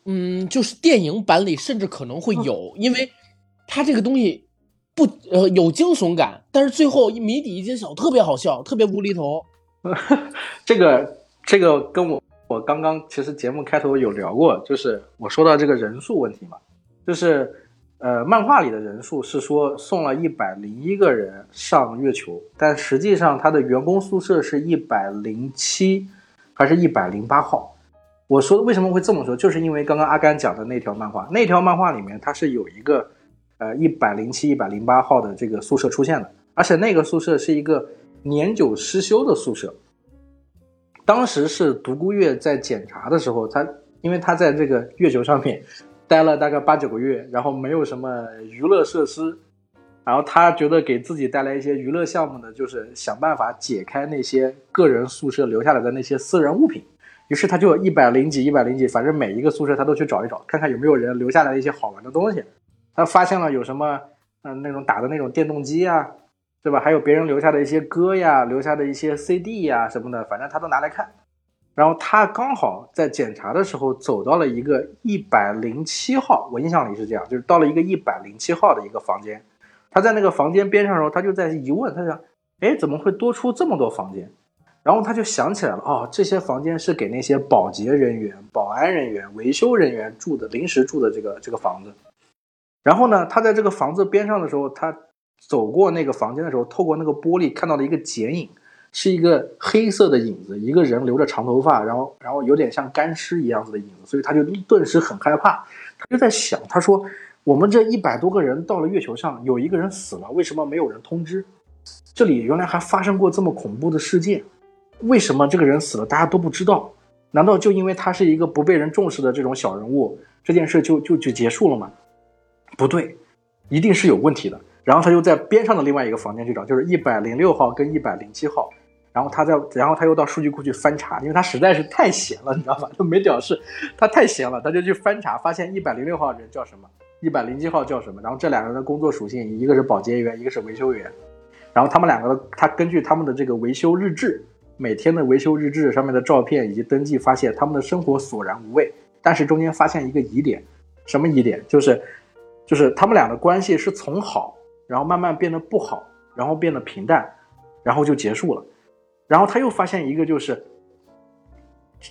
嗯，就是电影版里甚至可能会有，因为它这个东西不呃有惊悚感，但是最后一谜底一揭晓，特别好笑，特别无厘头。这个这个跟我我刚刚其实节目开头有聊过，就是我说到这个人数问题嘛，就是呃漫画里的人数是说送了一百零一个人上月球，但实际上他的员工宿舍是一百零七还是一百零八号？我说为什么会这么说，就是因为刚刚阿甘讲的那条漫画，那条漫画里面它是有一个呃一百零七、一百零八号的这个宿舍出现的，而且那个宿舍是一个年久失修的宿舍。当时是独孤月在检查的时候，他因为他在这个月球上面待了大概八九个月，然后没有什么娱乐设施，然后他觉得给自己带来一些娱乐项目呢，就是想办法解开那些个人宿舍留下来的那些私人物品。于是他就一百零几、一百零几，反正每一个宿舍他都去找一找，看看有没有人留下来一些好玩的东西。他发现了有什么，嗯、那种打的那种电动机啊，对吧？还有别人留下的一些歌呀，留下的一些 CD 呀什么的，反正他都拿来看。然后他刚好在检查的时候走到了一个一百零七号，我印象里是这样，就是到了一个一百零七号的一个房间。他在那个房间边上的时候，他就在疑问，他想，哎，怎么会多出这么多房间？然后他就想起来了，哦，这些房间是给那些保洁人员、保安人员、维修人员住的，临时住的这个这个房子。然后呢，他在这个房子边上的时候，他走过那个房间的时候，透过那个玻璃看到了一个剪影，是一个黑色的影子，一个人留着长头发，然后然后有点像干尸一样子的影子，所以他就顿时很害怕，他就在想，他说我们这一百多个人到了月球上，有一个人死了，为什么没有人通知？这里原来还发生过这么恐怖的事件，为什么这个人死了大家都不知道？难道就因为他是一个不被人重视的这种小人物，这件事就就就结束了吗？不对，一定是有问题的。然后他就在边上的另外一个房间去找，就是一百零六号跟一百零七号。然后他在，然后他又到数据库去翻查，因为他实在是太闲了，你知道吧？他没屌事，他太闲了，他就去翻查，发现一百零六号人叫什么，一百零七号叫什么。然后这两个人的工作属性，一个是保洁员，一个是维修员。然后他们两个，他根据他们的这个维修日志，每天的维修日志上面的照片以及登记，发现他们的生活索然无味。但是中间发现一个疑点，什么疑点？就是，就是他们俩的关系是从好，然后慢慢变得不好，然后变得平淡，然后就结束了。然后他又发现一个，就是，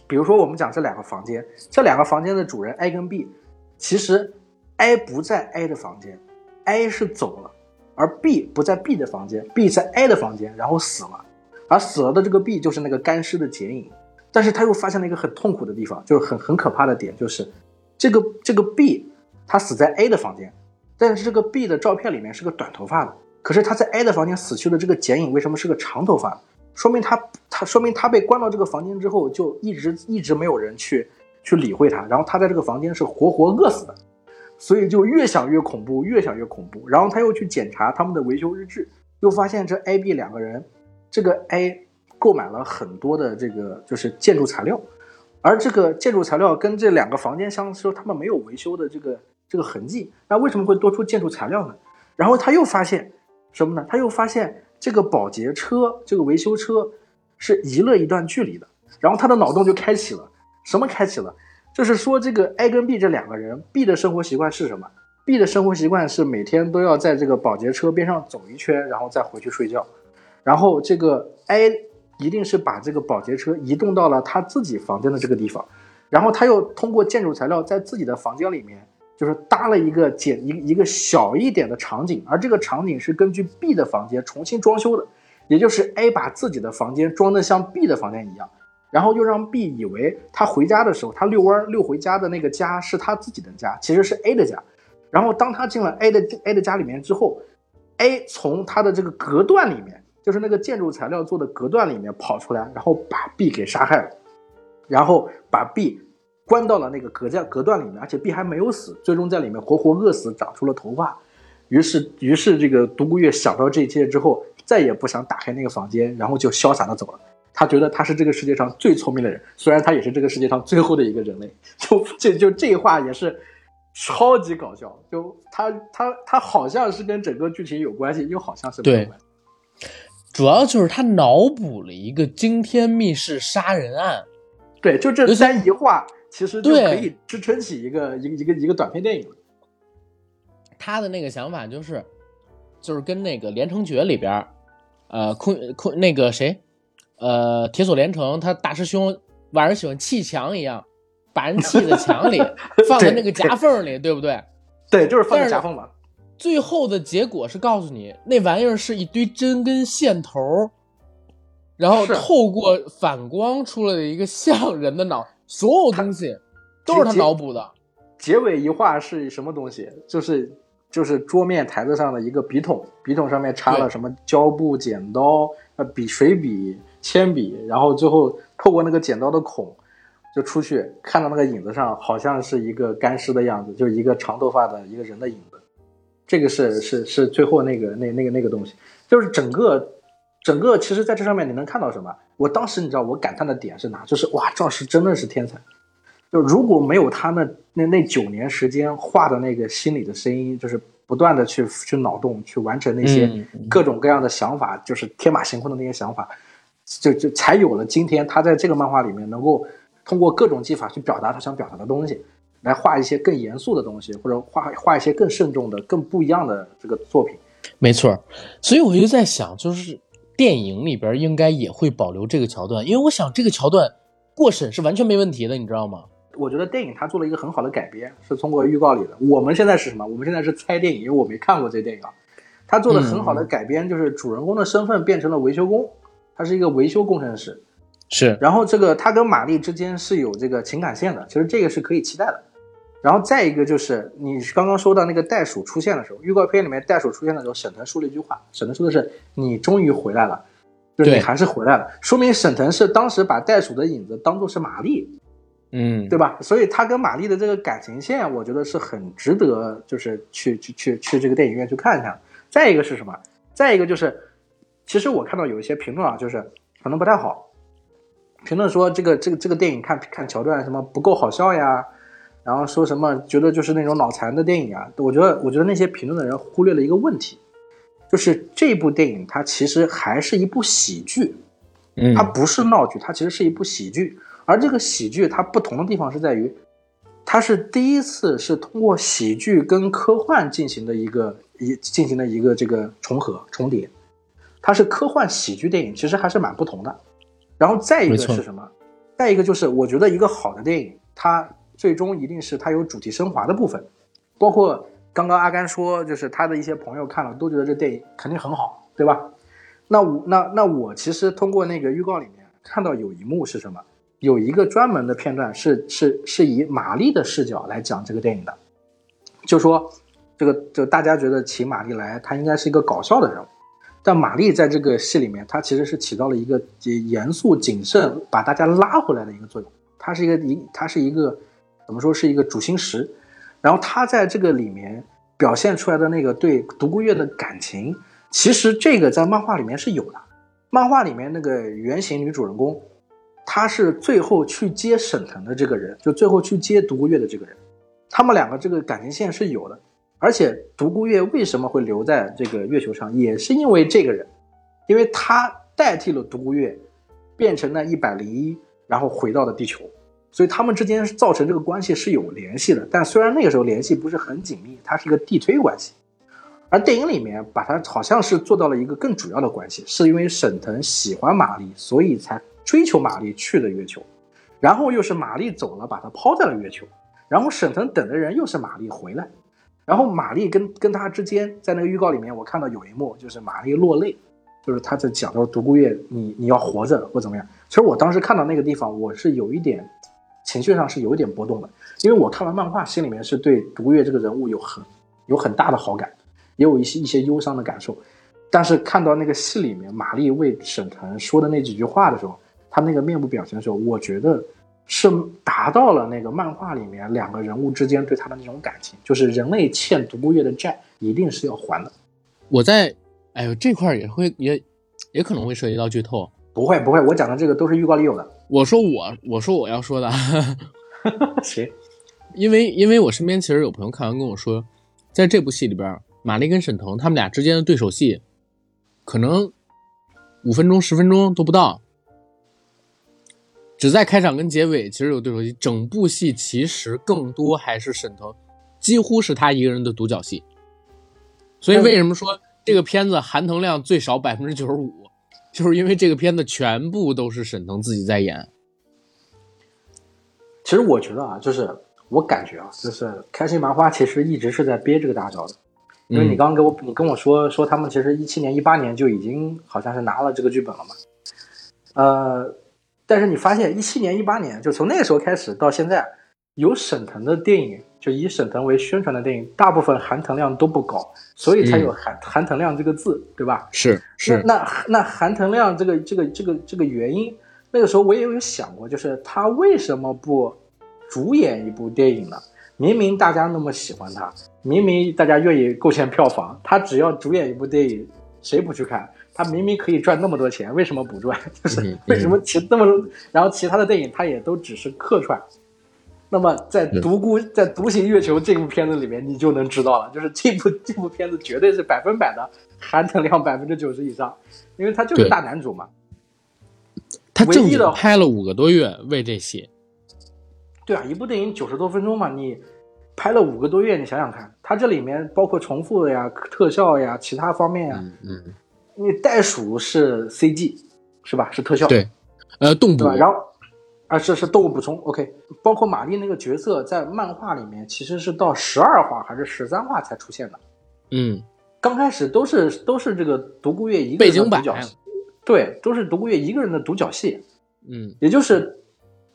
比如说我们讲这两个房间，这两个房间的主人 A 跟 B，其实 A 不在 A 的房间，A 是走了，而 B 不在 B 的房间，B 在 A 的房间，然后死了，而死了的这个 B 就是那个干尸的剪影。但是他又发现了一个很痛苦的地方，就是很很可怕的点，就是这个这个 B 他死在 A 的房间，但是这个 B 的照片里面是个短头发的，可是他在 A 的房间死去的这个剪影为什么是个长头发？说明他他说明他被关到这个房间之后，就一直一直没有人去去理会他，然后他在这个房间是活活饿死的，所以就越想越恐怖，越想越恐怖。然后他又去检查他们的维修日志，又发现这 A、B 两个人，这个 A 购买了很多的这个就是建筑材料，而这个建筑材料跟这两个房间相说，他们没有维修的这个这个痕迹，那为什么会多出建筑材料呢？然后他又发现什么呢？他又发现。这个保洁车，这个维修车是移了一段距离的，然后他的脑洞就开启了，什么开启了？就是说这个 A 跟 B 这两个人，B 的生活习惯是什么？B 的生活习惯是每天都要在这个保洁车边上走一圈，然后再回去睡觉。然后这个 A 一定是把这个保洁车移动到了他自己房间的这个地方，然后他又通过建筑材料在自己的房间里面，就是搭了一个简一一个小一点的场景，而这个场景是根据 B 的房间重新装修的，也就是 A 把自己的房间装得像 B 的房间一样，然后又让 B 以为他回家的时候，他遛弯遛回家的那个家是他自己的家，其实是 A 的家。然后当他进了 A 的 A 的家里面之后，A 从他的这个隔断里面。就是那个建筑材料做的隔断里面跑出来，然后把 B 给杀害了，然后把 B 关到了那个隔架隔断里面，而且 B 还没有死，最终在里面活活饿死，长出了头发。于是，于是这个独孤月想到这一切之后，再也不想打开那个房间，然后就潇洒的走了。他觉得他是这个世界上最聪明的人，虽然他也是这个世界上最后的一个人类。就这就这话也是超级搞笑，就他他他好像是跟整个剧情有关系，又好像是没有关系。主要就是他脑补了一个惊天密室杀人案，对，就这三一话，其实就可以支撑起一个一个一个一个短片电影。他的那个想法就是，就是跟那个《连城诀》里边，呃，空空那个谁，呃，铁锁连城，他大师兄晚上喜欢砌墙一样，把人砌在墙里，放在那个夹缝里，对不对？对，就是放在夹缝嘛。最后的结果是告诉你，那玩意儿是一堆针跟线头，然后透过反光出来的一个像人的脑，所有东西都是他脑补的。结尾一画是什么东西？就是就是桌面台子上的一个笔筒，笔筒上面插了什么胶布、剪刀、呃笔、水笔、铅笔，然后最后透过那个剪刀的孔，就出去看到那个影子上好像是一个干尸的样子，就是一个长头发的一个人的影子。这个是是是最后那个那那个那个东西，就是整个整个，其实在这上面你能看到什么？我当时你知道我感叹的点是哪？就是哇，赵石真的是天才！就如果没有他那那那九年时间画的那个心里的声音，就是不断的去去脑洞，去完成那些各种各样的想法，就是天马行空的那些想法，就就才有了今天他在这个漫画里面能够通过各种技法去表达他想表达的东西。来画一些更严肃的东西，或者画画一些更慎重的、更不一样的这个作品。没错，所以我就在想，就是电影里边应该也会保留这个桥段，因为我想这个桥段过审是完全没问题的，你知道吗？我觉得电影它做了一个很好的改编，是通过预告里的。我们现在是什么？我们现在是猜电影，因为我没看过这电影啊。他做的很好的改编，就是主人公的身份变成了维修工，他是一个维修工程师。是，然后这个他跟玛丽之间是有这个情感线的，其实这个是可以期待的。然后再一个就是你刚刚说到那个袋鼠出现的时候，预告片里面袋鼠出现的时候，沈腾说了一句话，沈腾说的是“你终于回来了”，就是你还是回来了，说明沈腾是当时把袋鼠的影子当做是玛丽，嗯，对吧？所以他跟玛丽的这个感情线，我觉得是很值得，就是去去去去这个电影院去看一下。再一个是什么？再一个就是，其实我看到有一些评论啊，就是可能不太好，评论说这个这个这个电影看看桥段什么不够好笑呀。然后说什么觉得就是那种脑残的电影啊？我觉得，我觉得那些评论的人忽略了一个问题，就是这部电影它其实还是一部喜剧，嗯，它不是闹剧，它其实是一部喜剧。而这个喜剧它不同的地方是在于，它是第一次是通过喜剧跟科幻进行的一个一进行的一个这个重合重叠，它是科幻喜剧电影，其实还是蛮不同的。然后再一个是什么？再一个就是我觉得一个好的电影它。最终一定是它有主题升华的部分，包括刚刚阿甘说，就是他的一些朋友看了都觉得这电影肯定很好，对吧？那我那那我其实通过那个预告里面看到有一幕是什么？有一个专门的片段是是是以玛丽的视角来讲这个电影的，就说这个就大家觉得请玛丽来，她应该是一个搞笑的人物，但玛丽在这个戏里面，她其实是起到了一个严肃谨慎把大家拉回来的一个作用，她是一个一她是一个。怎么说是一个主心石，然后他在这个里面表现出来的那个对独孤月的感情，其实这个在漫画里面是有的。漫画里面那个原型女主人公，她是最后去接沈腾的这个人，就最后去接独孤月的这个人，他们两个这个感情线是有的。而且独孤月为什么会留在这个月球上，也是因为这个人，因为他代替了独孤月，变成了一百零一，然后回到了地球。所以他们之间造成这个关系是有联系的。但虽然那个时候联系不是很紧密，它是一个递推关系。而电影里面把它好像是做到了一个更主要的关系，是因为沈腾喜欢玛丽，所以才追求玛丽去的月球，然后又是玛丽走了，把他抛在了月球，然后沈腾等的人又是玛丽回来，然后玛丽跟跟他之间在那个预告里面，我看到有一幕就是玛丽落泪，就是他在讲说独孤月你你要活着或怎么样。其实我当时看到那个地方，我是有一点情绪上是有一点波动的，因为我看完漫画，心里面是对独孤月这个人物有很有很大的好感。也有一些一些忧伤的感受，但是看到那个戏里面玛丽为沈腾说的那几句话的时候，他那个面部表情的时候，我觉得是达到了那个漫画里面两个人物之间对他的那种感情，就是人类欠独孤月的债一定是要还的。我在，哎呦这块也会也也可能会涉及到剧透，不会不会，我讲的这个都是预告里有的。我说我我说我要说的，行，因为因为我身边其实有朋友看完跟我说，在这部戏里边。玛丽跟沈腾他们俩之间的对手戏，可能五分钟、十分钟都不到，只在开场跟结尾其实有对手戏。整部戏其实更多还是沈腾，几乎是他一个人的独角戏。所以为什么说这个片子含腾量最少百分之九十五，就是因为这个片子全部都是沈腾自己在演。其实我觉得啊，就是我感觉啊，就是开心麻花其实一直是在憋这个大招的。因为你刚刚给我你跟我说说他们其实一七年一八年就已经好像是拿了这个剧本了嘛，呃，但是你发现一七年一八年就从那个时候开始到现在，有沈腾的电影就以沈腾为宣传的电影，大部分含腾量都不高，所以才有含含腾量这个字，对吧？是是。那那含腾量这个这个这个这个原因，那个时候我也有想过，就是他为什么不主演一部电影呢？明明大家那么喜欢他，明明大家愿意贡献票房，他只要主演一部电影，谁不去看？他明明可以赚那么多钱，为什么不赚？就是为什么其那么多，然后其他的电影他也都只是客串。那么在《独孤》在《独行月球》这部片子里面，你就能知道了，就是这部这部片子绝对是百分百的含能量百分之九十以上，因为他就是大男主嘛。他正经拍了五个多月为这戏。对啊，一部电影九十多分钟嘛，你。拍了五个多月，你想想看，它这里面包括重复的呀、特效呀、其他方面呀，嗯嗯，你袋鼠是 CG 是吧？是特效，对，呃，动捕，然后啊是是动物补充，OK，包括玛丽那个角色在漫画里面其实是到十二话还是十三话才出现的，嗯，刚开始都是都是这个独孤月一个人的独角戏，对，都是独孤月一个人的独角戏，嗯，也就是。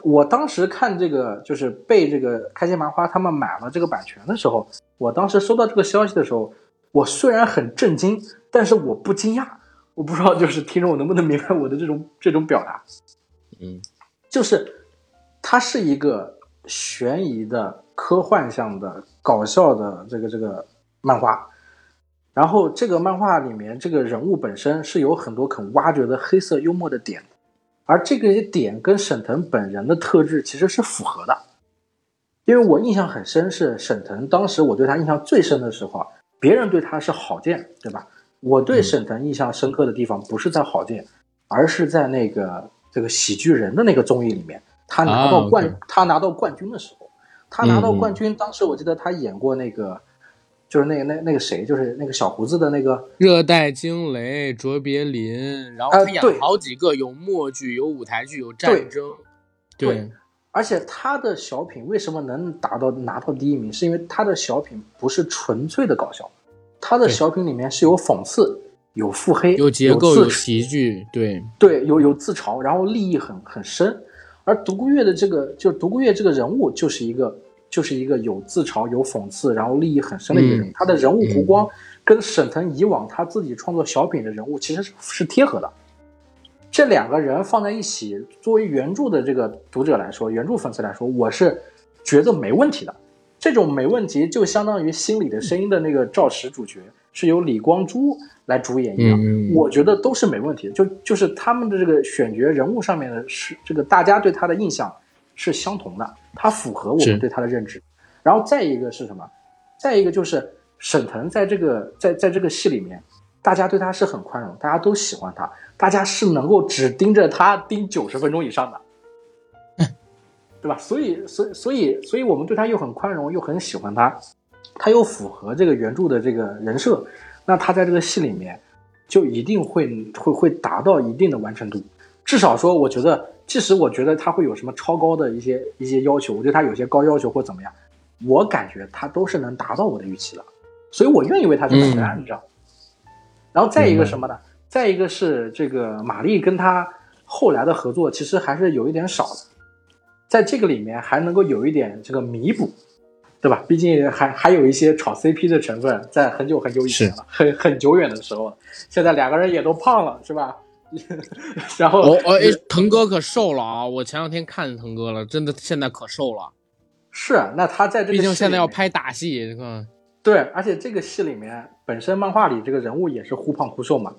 我当时看这个，就是被这个开心麻花他们买了这个版权的时候，我当时收到这个消息的时候，我虽然很震惊，但是我不惊讶。我不知道就是听众能不能明白我的这种这种表达。嗯，就是它是一个悬疑的、科幻向的、搞笑的这个这个漫画，然后这个漫画里面这个人物本身是有很多肯挖掘的黑色幽默的点。而这个点跟沈腾本人的特质其实是符合的，因为我印象很深，是沈腾当时我对他印象最深的时候，别人对他是郝建，对吧？我对沈腾印象深刻的地方不是在郝建，而是在那个这个喜剧人的那个综艺里面，他拿到冠，他拿到冠军的时候，他拿到冠军，当时我记得他演过那个。就是那个那那个谁，就是那个小胡子的那个热带惊雷卓别林，然后他演好几个，有默剧，有舞台剧，有战争。对，而且他的小品为什么能达到拿到第一名？是因为他的小品不是纯粹的搞笑，他的小品里面是有讽刺、有腹黑、有结构、有喜剧。对对，有有自嘲，然后利益很很深。而独孤月的这个，就独孤月这个人物，就是一个。就是一个有自嘲、有讽刺，然后利益很深的一个人。他的人物弧光跟沈腾以往他自己创作小品的人物其实是是贴合的。这两个人放在一起，作为原著的这个读者来说，原著粉丝来说，我是觉得没问题的。这种没问题，就相当于《心里的声音》的那个赵石主角是由李光洙来主演一样，我觉得都是没问题的。就就是他们的这个选角人物上面的是这个大家对他的印象。是相同的，他符合我们对他的认知。然后再一个是什么？再一个就是沈腾在这个在在这个戏里面，大家对他是很宽容，大家都喜欢他，大家是能够只盯着他盯九十分钟以上的。对吧？所以，所以，所以，所以我们对他又很宽容，又很喜欢他，他又符合这个原著的这个人设，那他在这个戏里面就一定会会会达到一定的完成度。至少说，我觉得，即使我觉得他会有什么超高的一些一些要求，我对他有些高要求或怎么样，我感觉他都是能达到我的预期的，所以我愿意为他去买单，你知道。然后再一个什么呢？再一个是这个玛丽跟他后来的合作，其实还是有一点少的，在这个里面还能够有一点这个弥补，对吧？毕竟还还有一些炒 CP 的成分，在很久很久以前了，很很久远的时候，现在两个人也都胖了，是吧？然后，哦哦，哎，腾哥可瘦了啊！我前两天看见腾哥了，真的现在可瘦了。是，那他在这个毕竟现在要拍大戏，你看。对，而且这个戏里面本身漫画里这个人物也是忽胖忽瘦嘛，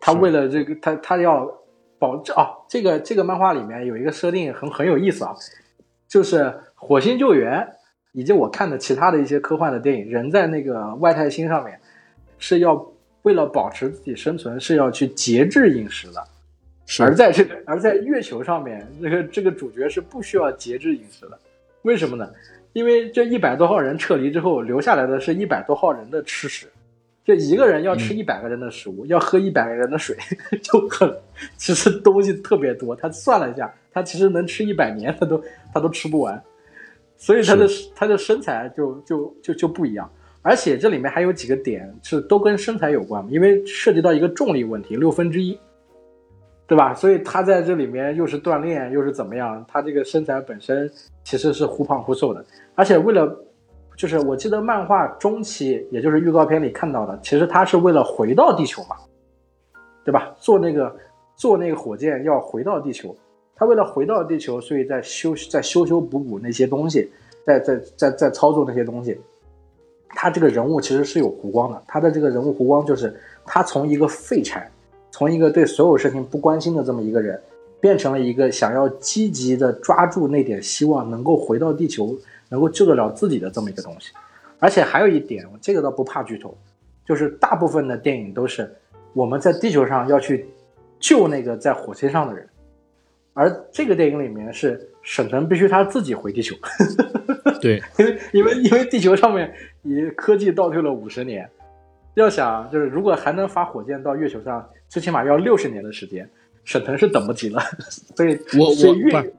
他为了这个他他要保证哦，这个这个漫画里面有一个设定很很有意思啊，就是火星救援以及我看的其他的一些科幻的电影，人在那个外太星上面是要为了保持自己生存是要去节制饮食的，而在这个而在月球上面，这个这个主角是不需要节制饮食的，为什么呢？因为这一百多号人撤离之后，留下来的是一百多号人的吃食，就一个人要吃一百个人的食物，要喝一百个人的水，就很其实东西特别多。他算了一下，他其实能吃一百年，他都他都吃不完，所以他的他的身材就就就就不一样。而且这里面还有几个点是都跟身材有关，因为涉及到一个重力问题，六分之一，对吧？所以他在这里面又是锻炼又是怎么样，他这个身材本身其实是忽胖忽瘦的。而且为了，就是我记得漫画中期，也就是预告片里看到的，其实他是为了回到地球嘛，对吧？做那个坐那个火箭要回到地球，他为了回到地球，所以在修在修修补补那些东西，在在在在操作那些东西。他这个人物其实是有弧光的，他的这个人物弧光就是他从一个废柴，从一个对所有事情不关心的这么一个人，变成了一个想要积极的抓住那点希望，能够回到地球。能够救得了自己的这么一个东西，而且还有一点，这个倒不怕剧透，就是大部分的电影都是我们在地球上要去救那个在火星上的人，而这个电影里面是沈腾必须他自己回地球。对，因为因为因为地球上面以科技倒退了五十年，要想就是如果还能发火箭到月球上，最起码要六十年的时间，沈腾是等不及了。所以，我我不是，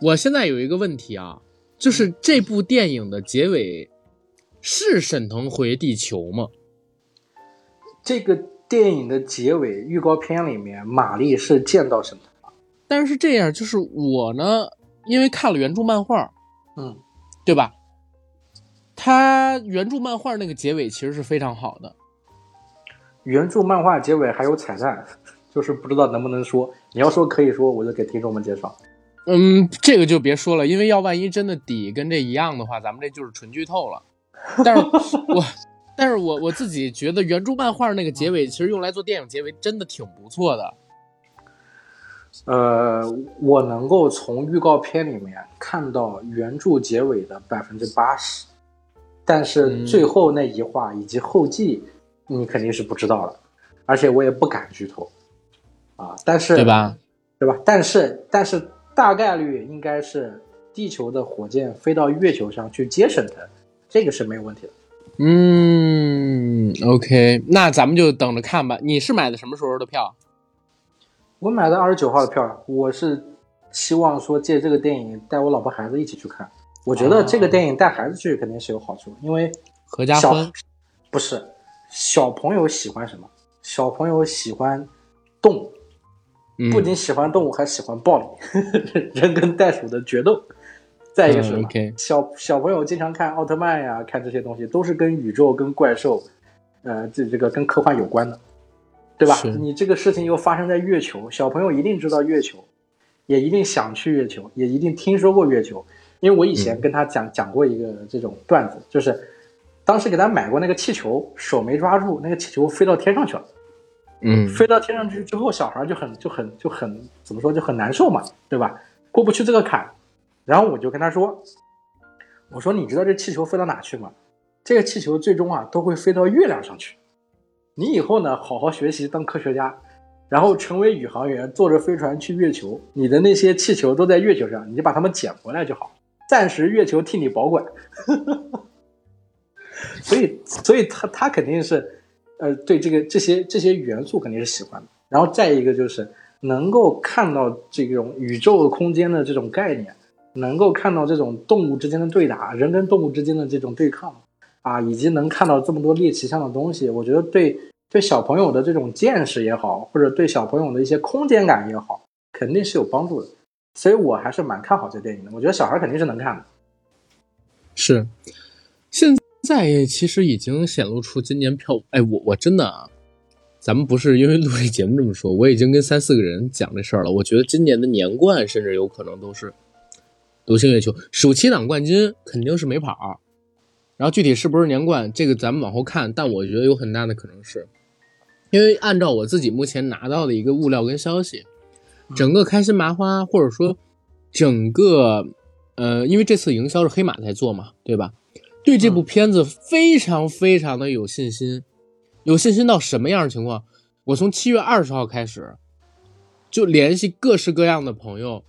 我现在有一个问题啊。就是这部电影的结尾是沈腾回地球吗？这个电影的结尾预告片里面，玛丽是见到沈腾但是这样，就是我呢，因为看了原著漫画，嗯，对吧？他原著漫画那个结尾其实是非常好的。原著漫画结尾还有彩蛋，就是不知道能不能说。你要说可以说，我就给听众们介绍。嗯，这个就别说了，因为要万一真的底跟这一样的话，咱们这就是纯剧透了。但是我，但是我我自己觉得原著漫画那个结尾，其实用来做电影结尾真的挺不错的。呃，我能够从预告片里面看到原著结尾的百分之八十，但是最后那一话以及后记，你肯定是不知道的，而且我也不敢剧透啊。但是对吧？对吧？但是但是。大概率应该是地球的火箭飞到月球上去接沈腾，这个是没有问题的。嗯，OK，那咱们就等着看吧。你是买的什么时候的票？我买的二十九号的票。我是希望说借这个电影带我老婆孩子一起去看。我觉得这个电影带孩子去肯定是有好处，因为合家欢不是小朋友喜欢什么？小朋友喜欢动物。不仅喜欢动物，还喜欢暴力，人跟袋鼠的决斗。再一个是小小朋友经常看奥特曼呀，看这些东西都是跟宇宙、跟怪兽，呃，这这个跟科幻有关的，对吧？你这个事情又发生在月球，小朋友一定知道月球，也一定想去月球，也一定听说过月球。因为我以前跟他讲讲过一个这种段子，就是当时给他买过那个气球，手没抓住，那个气球飞到天上去了。嗯，飞到天上去之后，小孩就很就很就很怎么说就很难受嘛，对吧？过不去这个坎。然后我就跟他说：“我说你知道这气球飞到哪去吗？这个气球最终啊都会飞到月亮上去。你以后呢好好学习当科学家，然后成为宇航员，坐着飞船去月球，你的那些气球都在月球上，你就把它们捡回来就好，暂时月球替你保管。所以，所以他他肯定是，呃，对这个这些这些元素肯定是喜欢的。然后再一个就是能够看到这种宇宙空间的这种概念，能够看到这种动物之间的对打，人跟动物之间的这种对抗，啊，以及能看到这么多猎奇向的东西，我觉得对对小朋友的这种见识也好，或者对小朋友的一些空间感也好，肯定是有帮助的。所以我还是蛮看好这电影的。我觉得小孩肯定是能看的。是，现在其实已经显露出今年票，哎，我我真的啊。咱们不是因为录这节目这么说，我已经跟三四个人讲这事儿了。我觉得今年的年冠甚至有可能都是《独行月球》，暑期档冠军肯定是没跑。然后具体是不是年冠，这个咱们往后看。但我觉得有很大的可能是，因为按照我自己目前拿到的一个物料跟消息，整个开心麻花或者说整个呃，因为这次营销是黑马在做嘛，对吧？对这部片子非常非常的有信心。有信心到什么样的情况？我从七月二十号开始，就联系各式各样的朋友，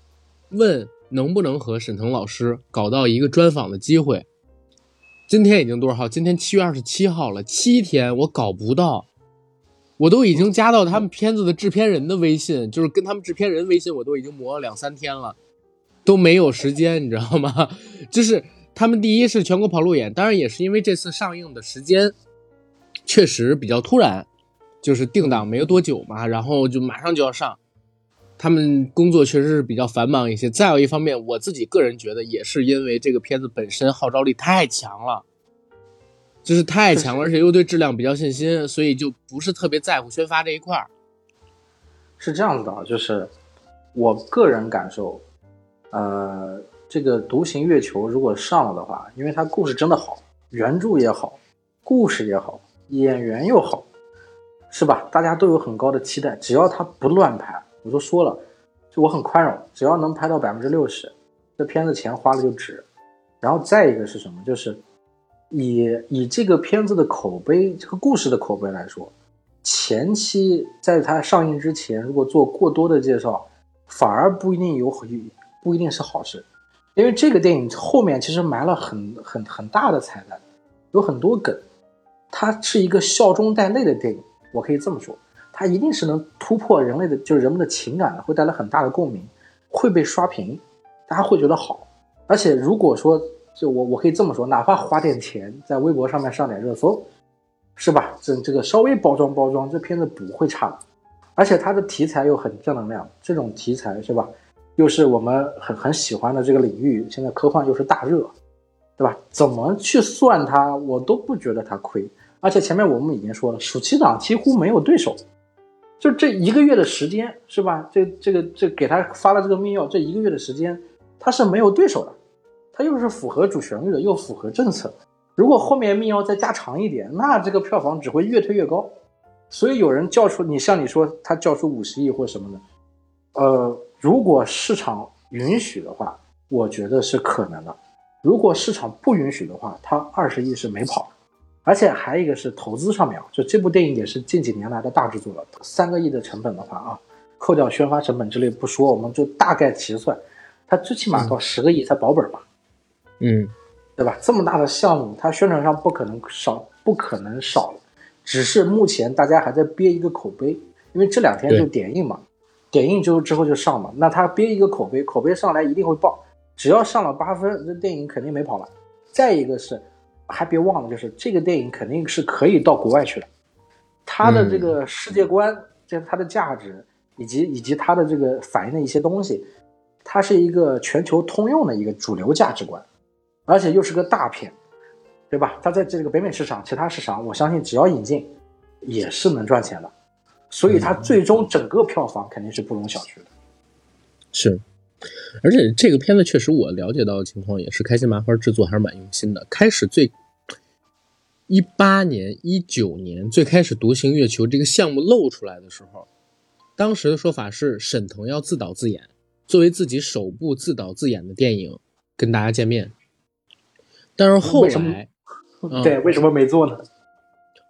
问能不能和沈腾老师搞到一个专访的机会。今天已经多少号？今天七月二十七号了，七天我搞不到，我都已经加到他们片子的制片人的微信，就是跟他们制片人微信，我都已经磨了两三天了，都没有时间，你知道吗？就是他们第一是全国跑路演，当然也是因为这次上映的时间。确实比较突然，就是定档没有多久嘛，然后就马上就要上。他们工作确实是比较繁忙一些。再有一方面，我自己个人觉得也是因为这个片子本身号召力太强了，就是太强了，而且又对质量比较信心，所以就不是特别在乎宣发这一块儿。是这样子的啊，就是我个人感受，呃，这个《独行月球》如果上了的话，因为它故事真的好，原著也好，故事也好。演员又好，是吧？大家都有很高的期待，只要它不乱拍，我都说了，就我很宽容，只要能拍到百分之六十，这片子钱花了就值。然后再一个是什么？就是以以这个片子的口碑，这个故事的口碑来说，前期在它上映之前，如果做过多的介绍，反而不一定有不一定是好事，因为这个电影后面其实埋了很很很大的彩蛋，有很多梗。它是一个笑中带泪的电影，我可以这么说，它一定是能突破人类的，就是人们的情感，会带来很大的共鸣，会被刷屏，大家会觉得好。而且如果说，就我我可以这么说，哪怕花点钱在微博上面上点热搜，是吧？这这个稍微包装包装，这片子不会差的。而且它的题材又很正能量，这种题材是吧？又是我们很很喜欢的这个领域，现在科幻又是大热，对吧？怎么去算它，我都不觉得它亏。而且前面我们已经说了，暑期档几乎没有对手，就这一个月的时间，是吧？这这个这给他发了这个密钥，这一个月的时间，他是没有对手的，他又是符合主旋律的，又符合政策。如果后面密钥再加长一点，那这个票房只会越推越高。所以有人叫出你，像你说他叫出五十亿或什么的，呃，如果市场允许的话，我觉得是可能的；如果市场不允许的话，他二十亿是没跑。而且还有一个是投资上面啊，就这部电影也是近几年来的大制作了，三个亿的成本的话啊，扣掉宣发成本之类不说，我们就大概齐算，它最起码到十个亿才保本吧，嗯，对吧？这么大的项目，它宣传上不可能少，不可能少了，只是目前大家还在憋一个口碑，因为这两天就点映嘛，点映就之后就上嘛，那它憋一个口碑，口碑上来一定会爆，只要上了八分，这电影肯定没跑了。再一个是。还别忘了，就是这个电影肯定是可以到国外去的，它的这个世界观，就是它的价值，以及以及它的这个反映的一些东西，它是一个全球通用的一个主流价值观，而且又是个大片，对吧？它在这个北美市场、其他市场，我相信只要引进，也是能赚钱的，所以它最终整个票房肯定是不容小觑的。是。而且这个片子确实，我了解到的情况也是开心麻花制作还是蛮用心的。开始最一八年、一九年最开始《独行月球》这个项目露出来的时候，当时的说法是沈腾要自导自演，作为自己首部自导自演的电影跟大家见面。但是后来，对，为什么没做呢？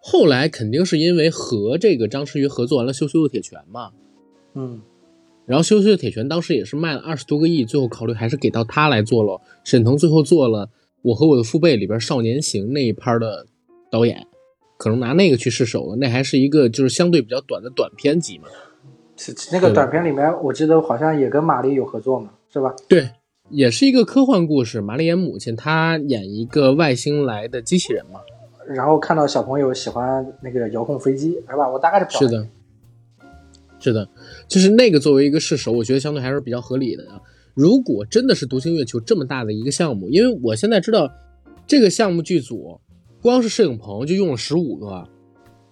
后来肯定是因为和这个张弛宇合作完了《羞羞的铁拳》嘛，嗯，然后《羞羞的铁拳》当时也是卖了二十多个亿，最后考虑还是给到他来做了。沈腾最后做了《我和我的父辈》里边《少年行》那一拍的导演，可能拿那个去试手了。那还是一个就是相对比较短的短片集嘛。是那个短片里面，我记得好像也跟马丽有合作嘛，是吧？对，也是一个科幻故事。马丽演母亲，她演一个外星来的机器人嘛。然后看到小朋友喜欢那个遥控飞机，是吧？我大概是是的，是的，就是那个作为一个试手，我觉得相对还是比较合理的。如果真的是独行月球这么大的一个项目，因为我现在知道这个项目剧组光是摄影棚就用了十五个，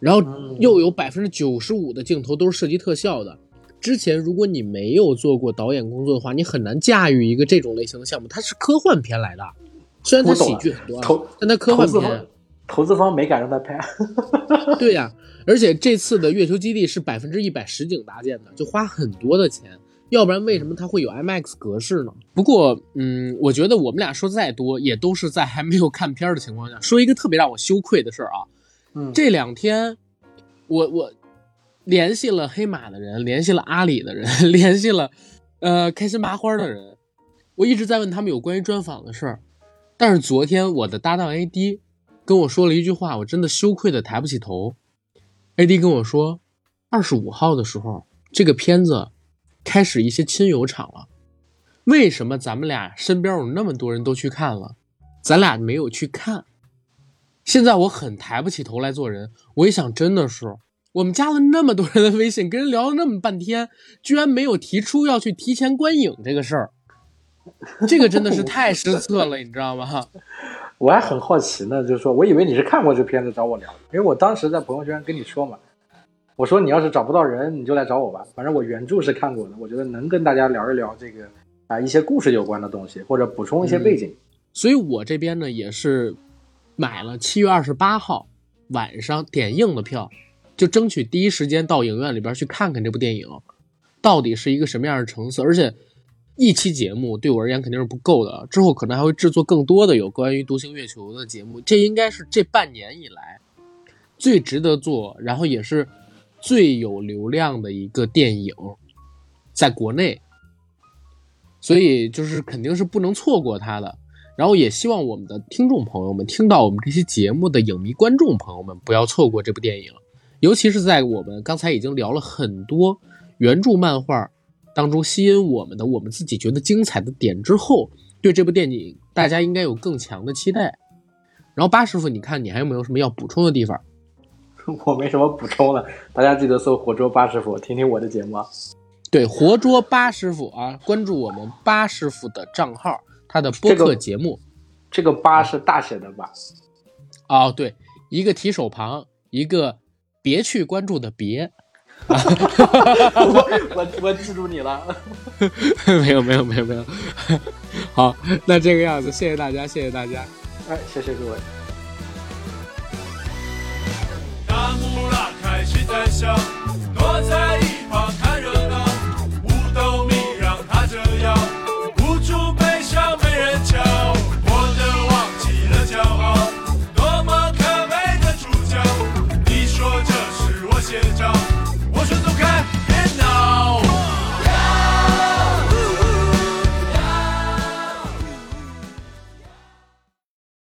然后又有百分之九十五的镜头都是涉及特效的。之前如果你没有做过导演工作的话，你很难驾驭一个这种类型的项目。它是科幻片来的，虽然它喜剧很多，但它科幻片。投资方没敢让他拍，对呀，而且这次的月球基地是百分之一百实景搭建的，就花很多的钱，要不然为什么它会有 IMAX 格式呢？不过，嗯，我觉得我们俩说再多，也都是在还没有看片的情况下说一个特别让我羞愧的事儿啊。嗯，这两天我我联系了黑马的人，联系了阿里的人，联系了呃开心麻花的人，我一直在问他们有关于专访的事儿，但是昨天我的搭档 AD。跟我说了一句话，我真的羞愧的抬不起头。A.D. 跟我说，二十五号的时候，这个片子开始一些亲友场了。为什么咱们俩身边有那么多人都去看了，咱俩没有去看？现在我很抬不起头来做人。我一想，真的是，我们加了那么多人的微信，跟人聊了那么半天，居然没有提出要去提前观影这个事儿，这个真的是太失策了，你知道吗？我还很好奇呢，就是说，我以为你是看过这片子找我聊，因为我当时在朋友圈跟你说嘛，我说你要是找不到人，你就来找我吧，反正我原著是看过的，我觉得能跟大家聊一聊这个啊一些故事有关的东西，或者补充一些背景。所以我这边呢也是买了七月二十八号晚上点映的票，就争取第一时间到影院里边去看看这部电影到底是一个什么样的成色，而且。一期节目对我而言肯定是不够的，之后可能还会制作更多的有关于独行月球的节目。这应该是这半年以来最值得做，然后也是最有流量的一个电影，在国内，所以就是肯定是不能错过它的。然后也希望我们的听众朋友们听到我们这期节目的影迷观众朋友们不要错过这部电影，尤其是在我们刚才已经聊了很多原著漫画。当中吸引我们的，我们自己觉得精彩的点之后，对这部电影大家应该有更强的期待。然后八师傅，你看你还有没有什么要补充的地方？我没什么补充了，大家记得搜“活捉八师傅”，听听我的节目。啊。对，活捉八师傅啊，关注我们八师傅的账号，他的播客节目。这个“八”是大写的“吧”。哦，对，一个提手旁，一个别去关注的“别”。我我我记住你了，没有没有没有没有，好，那这个样子，谢谢大家，谢谢大家，哎，谢谢各位。大幕拉开，谁在笑？